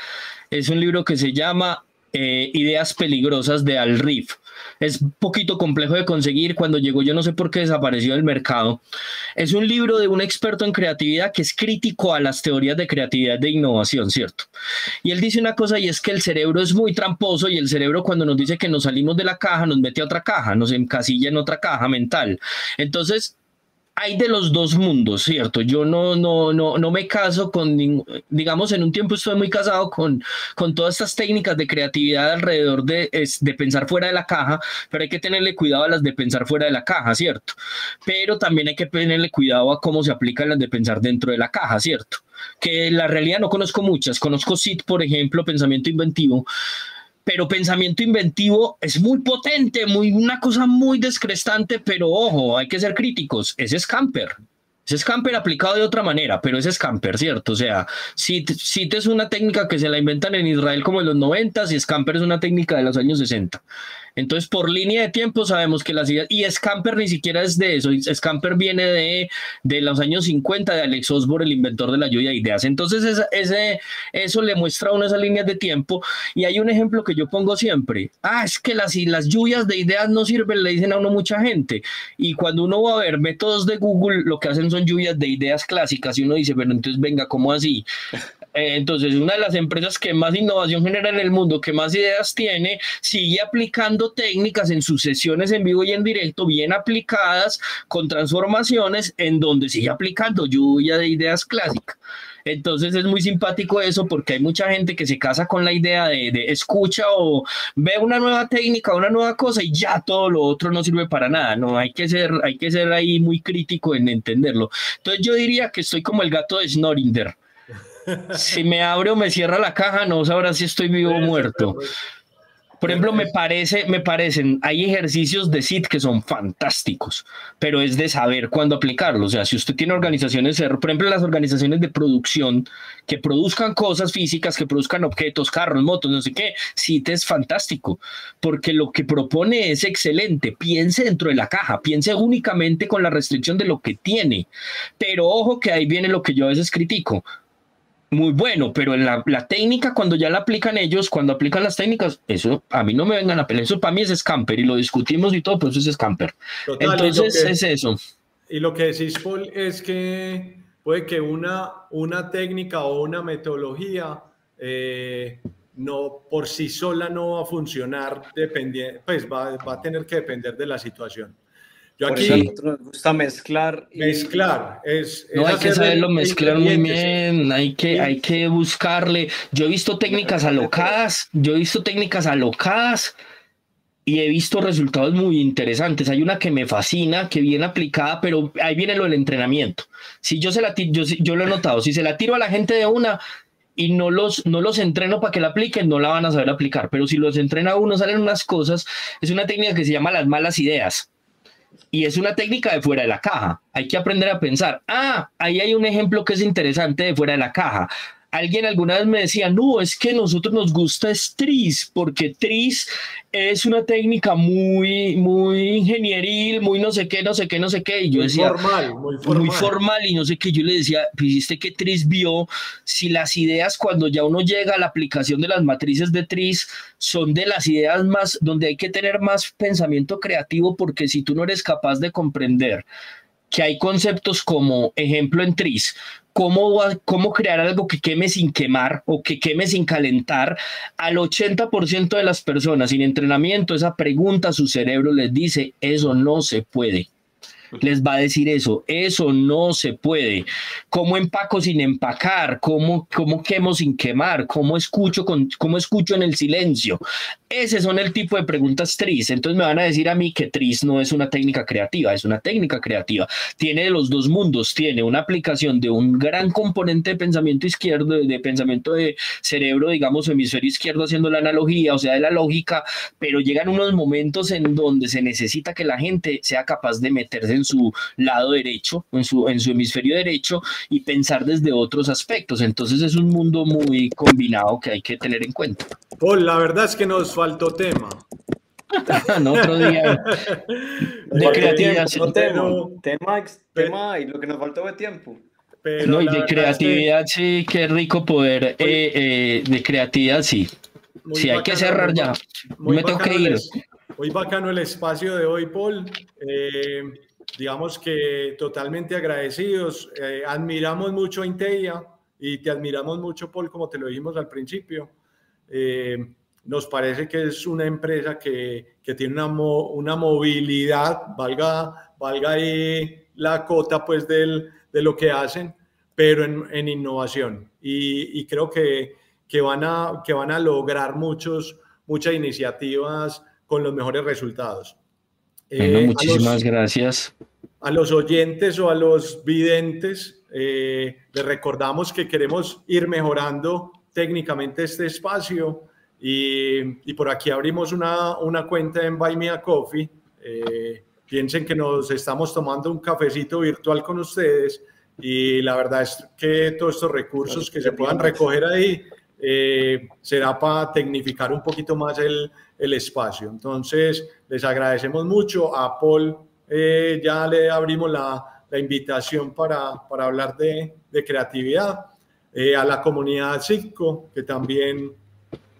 es un libro que se llama eh, Ideas peligrosas de Al Rif. Es poquito complejo de conseguir. Cuando llegó, yo no sé por qué desapareció del mercado. Es un libro de un experto en creatividad que es crítico a las teorías de creatividad de innovación, ¿cierto? Y él dice una cosa y es que el cerebro es muy tramposo y el cerebro cuando nos dice que nos salimos de la caja nos mete a otra caja, nos encasilla en otra caja mental. Entonces, hay de los dos mundos, ¿cierto? Yo no, no, no, no me caso con, digamos, en un tiempo estuve muy casado con, con todas estas técnicas de creatividad alrededor de, de pensar fuera de la caja, pero hay que tenerle cuidado a las de pensar fuera de la caja, ¿cierto? Pero también hay que tenerle cuidado a cómo se aplican las de pensar dentro de la caja, ¿cierto? Que la realidad no conozco muchas, conozco SIT, por ejemplo, pensamiento inventivo, pero pensamiento inventivo es muy potente, muy, una cosa muy descrestante, pero ojo, hay que ser críticos, ese es camper. Ese scamper aplicado de otra manera, pero es scamper, ¿cierto? O sea, si es una técnica que se la inventan en Israel como en los 90 y scamper es una técnica de los años 60. Entonces, por línea de tiempo sabemos que las ideas, y Scamper ni siquiera es de eso, Scamper viene de, de los años 50 de Alex Osborne, el inventor de la lluvia de ideas. Entonces, ese, eso le muestra a uno esas líneas de tiempo. Y hay un ejemplo que yo pongo siempre. Ah, es que las, las lluvias de ideas no sirven, le dicen a uno mucha gente. Y cuando uno va a ver métodos de Google, lo que hacen son lluvias de ideas clásicas. Y uno dice, pero entonces venga, ¿cómo así? Eh, entonces, una de las empresas que más innovación genera en el mundo, que más ideas tiene, sigue aplicando técnicas en sus sesiones en vivo y en directo, bien aplicadas, con transformaciones, en donde sigue aplicando lluvia de ideas clásicas. Entonces es muy simpático eso porque hay mucha gente que se casa con la idea de, de, escucha o ve una nueva técnica, una nueva cosa y ya todo lo otro no sirve para nada. No, hay que ser, hay que ser ahí muy crítico en entenderlo. Entonces yo diría que estoy como el gato de Snorinder si me abre o me cierra la caja, no sabrá si estoy vivo o muerto. Por ejemplo, me parece, me parecen, hay ejercicios de SIT que son fantásticos, pero es de saber cuándo aplicarlos. O sea, si usted tiene organizaciones, por ejemplo, las organizaciones de producción que produzcan cosas físicas, que produzcan objetos, carros, motos, no sé qué, SIT es fantástico, porque lo que propone es excelente. Piense dentro de la caja, piense únicamente con la restricción de lo que tiene. Pero ojo que ahí viene lo que yo a veces critico muy bueno, pero en la, técnica, cuando ya la aplican ellos, cuando aplican las técnicas, eso a mí no me vengan a pelear, eso para mí es scamper y lo discutimos y todo, pero eso es scamper. Entonces es eso. Y lo que decís, Paul, es que puede que una, una técnica o una metodología eh, no por sí sola no va a funcionar, pues va, va a tener que depender de la situación. Yo aquí nos gusta mezclar. Mezclar. Es, no, hay que saberlo mezclar muy bien, hay que, hay que buscarle. Yo he visto técnicas alocadas, yo he visto técnicas alocadas y he visto resultados muy interesantes. Hay una que me fascina, que viene aplicada, pero ahí viene lo del entrenamiento. Si yo se la yo, yo lo he notado, si se la tiro a la gente de una y no los, no los entreno para que la apliquen, no la van a saber aplicar. Pero si los entrena uno, salen unas cosas. Es una técnica que se llama las malas ideas y es una técnica de fuera de la caja. Hay que aprender a pensar, ah, ahí hay un ejemplo que es interesante de fuera de la caja alguien alguna vez me decía, no, es que nosotros nos gusta es tris, porque tris es una técnica muy, muy ingenieril, muy no sé qué, no sé qué, no sé qué. Y yo decía, formal, muy formal. Muy formal, y no sé qué. Yo le decía, viste que tris vio si las ideas, cuando ya uno llega a la aplicación de las matrices de tris, son de las ideas más, donde hay que tener más pensamiento creativo, porque si tú no eres capaz de comprender que hay conceptos como ejemplo en TRIS, cómo, cómo crear algo que queme sin quemar o que queme sin calentar, al 80% de las personas sin entrenamiento, esa pregunta su cerebro les dice, eso no se puede les va a decir eso. Eso no se puede. ¿Cómo empaco sin empacar? ¿Cómo, cómo quemo sin quemar? ¿Cómo escucho, con, ¿Cómo escucho en el silencio? Ese son el tipo de preguntas tris. Entonces me van a decir a mí que tris no es una técnica creativa, es una técnica creativa. Tiene los dos mundos, tiene una aplicación de un gran componente de pensamiento izquierdo, de, pensamiento de cerebro, digamos, hemisferio izquierdo haciendo la analogía, o sea, de la lógica, pero llegan unos momentos en donde se necesita que la gente sea capaz de meterse en su lado derecho, en su, en su hemisferio derecho y pensar desde otros aspectos. Entonces es un mundo muy combinado que hay que tener en cuenta. Paul, la verdad es que nos faltó tema. no, otro día de creatividad. tema, tema, y lo que nos faltó de tiempo. no, y de creatividad, sí, qué rico poder, eh, eh, de creatividad, sí. sí, hay que cerrar ya. Me tengo que ir. muy bacano el espacio de hoy, Paul. Eh, digamos que totalmente agradecidos. Eh, admiramos mucho a Inteia y te admiramos mucho, Paul, como te lo dijimos al principio. Eh, nos parece que es una empresa que, que tiene una, una, movilidad, valga, valga ahí la cota pues del, de lo que hacen, pero en, en innovación. Y, y, creo que, que, van a, que van a lograr muchos, muchas iniciativas con los mejores resultados. Eh, muchísimas gracias. A los oyentes o a los videntes, eh, les recordamos que queremos ir mejorando técnicamente este espacio y, y por aquí abrimos una, una, cuenta en Buy Me a Coffee. Eh, piensen que nos estamos tomando un cafecito virtual con ustedes y la verdad es que todos estos recursos que se puedan recoger ahí será para tecnificar un poquito más el, el espacio. Entonces, les agradecemos mucho. A Paul eh, ya le abrimos la, la invitación para, para, hablar de, de creatividad. Eh, a la comunidad CICO, que también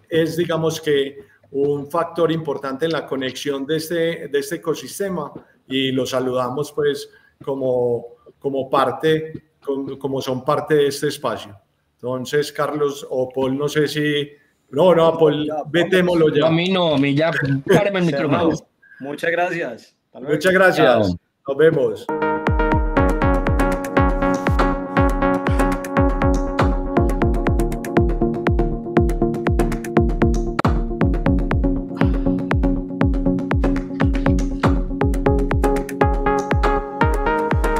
es, digamos que, un factor importante en la conexión de este, de este ecosistema y los saludamos pues como, como parte, como, como son parte de este espacio. Entonces, Carlos o Paul, no sé si no, no, Paul, vetémoslo ya. A mí no, a mí ya, páreme el micrófono. Muchas gracias. Muchas gracias. Nos vemos.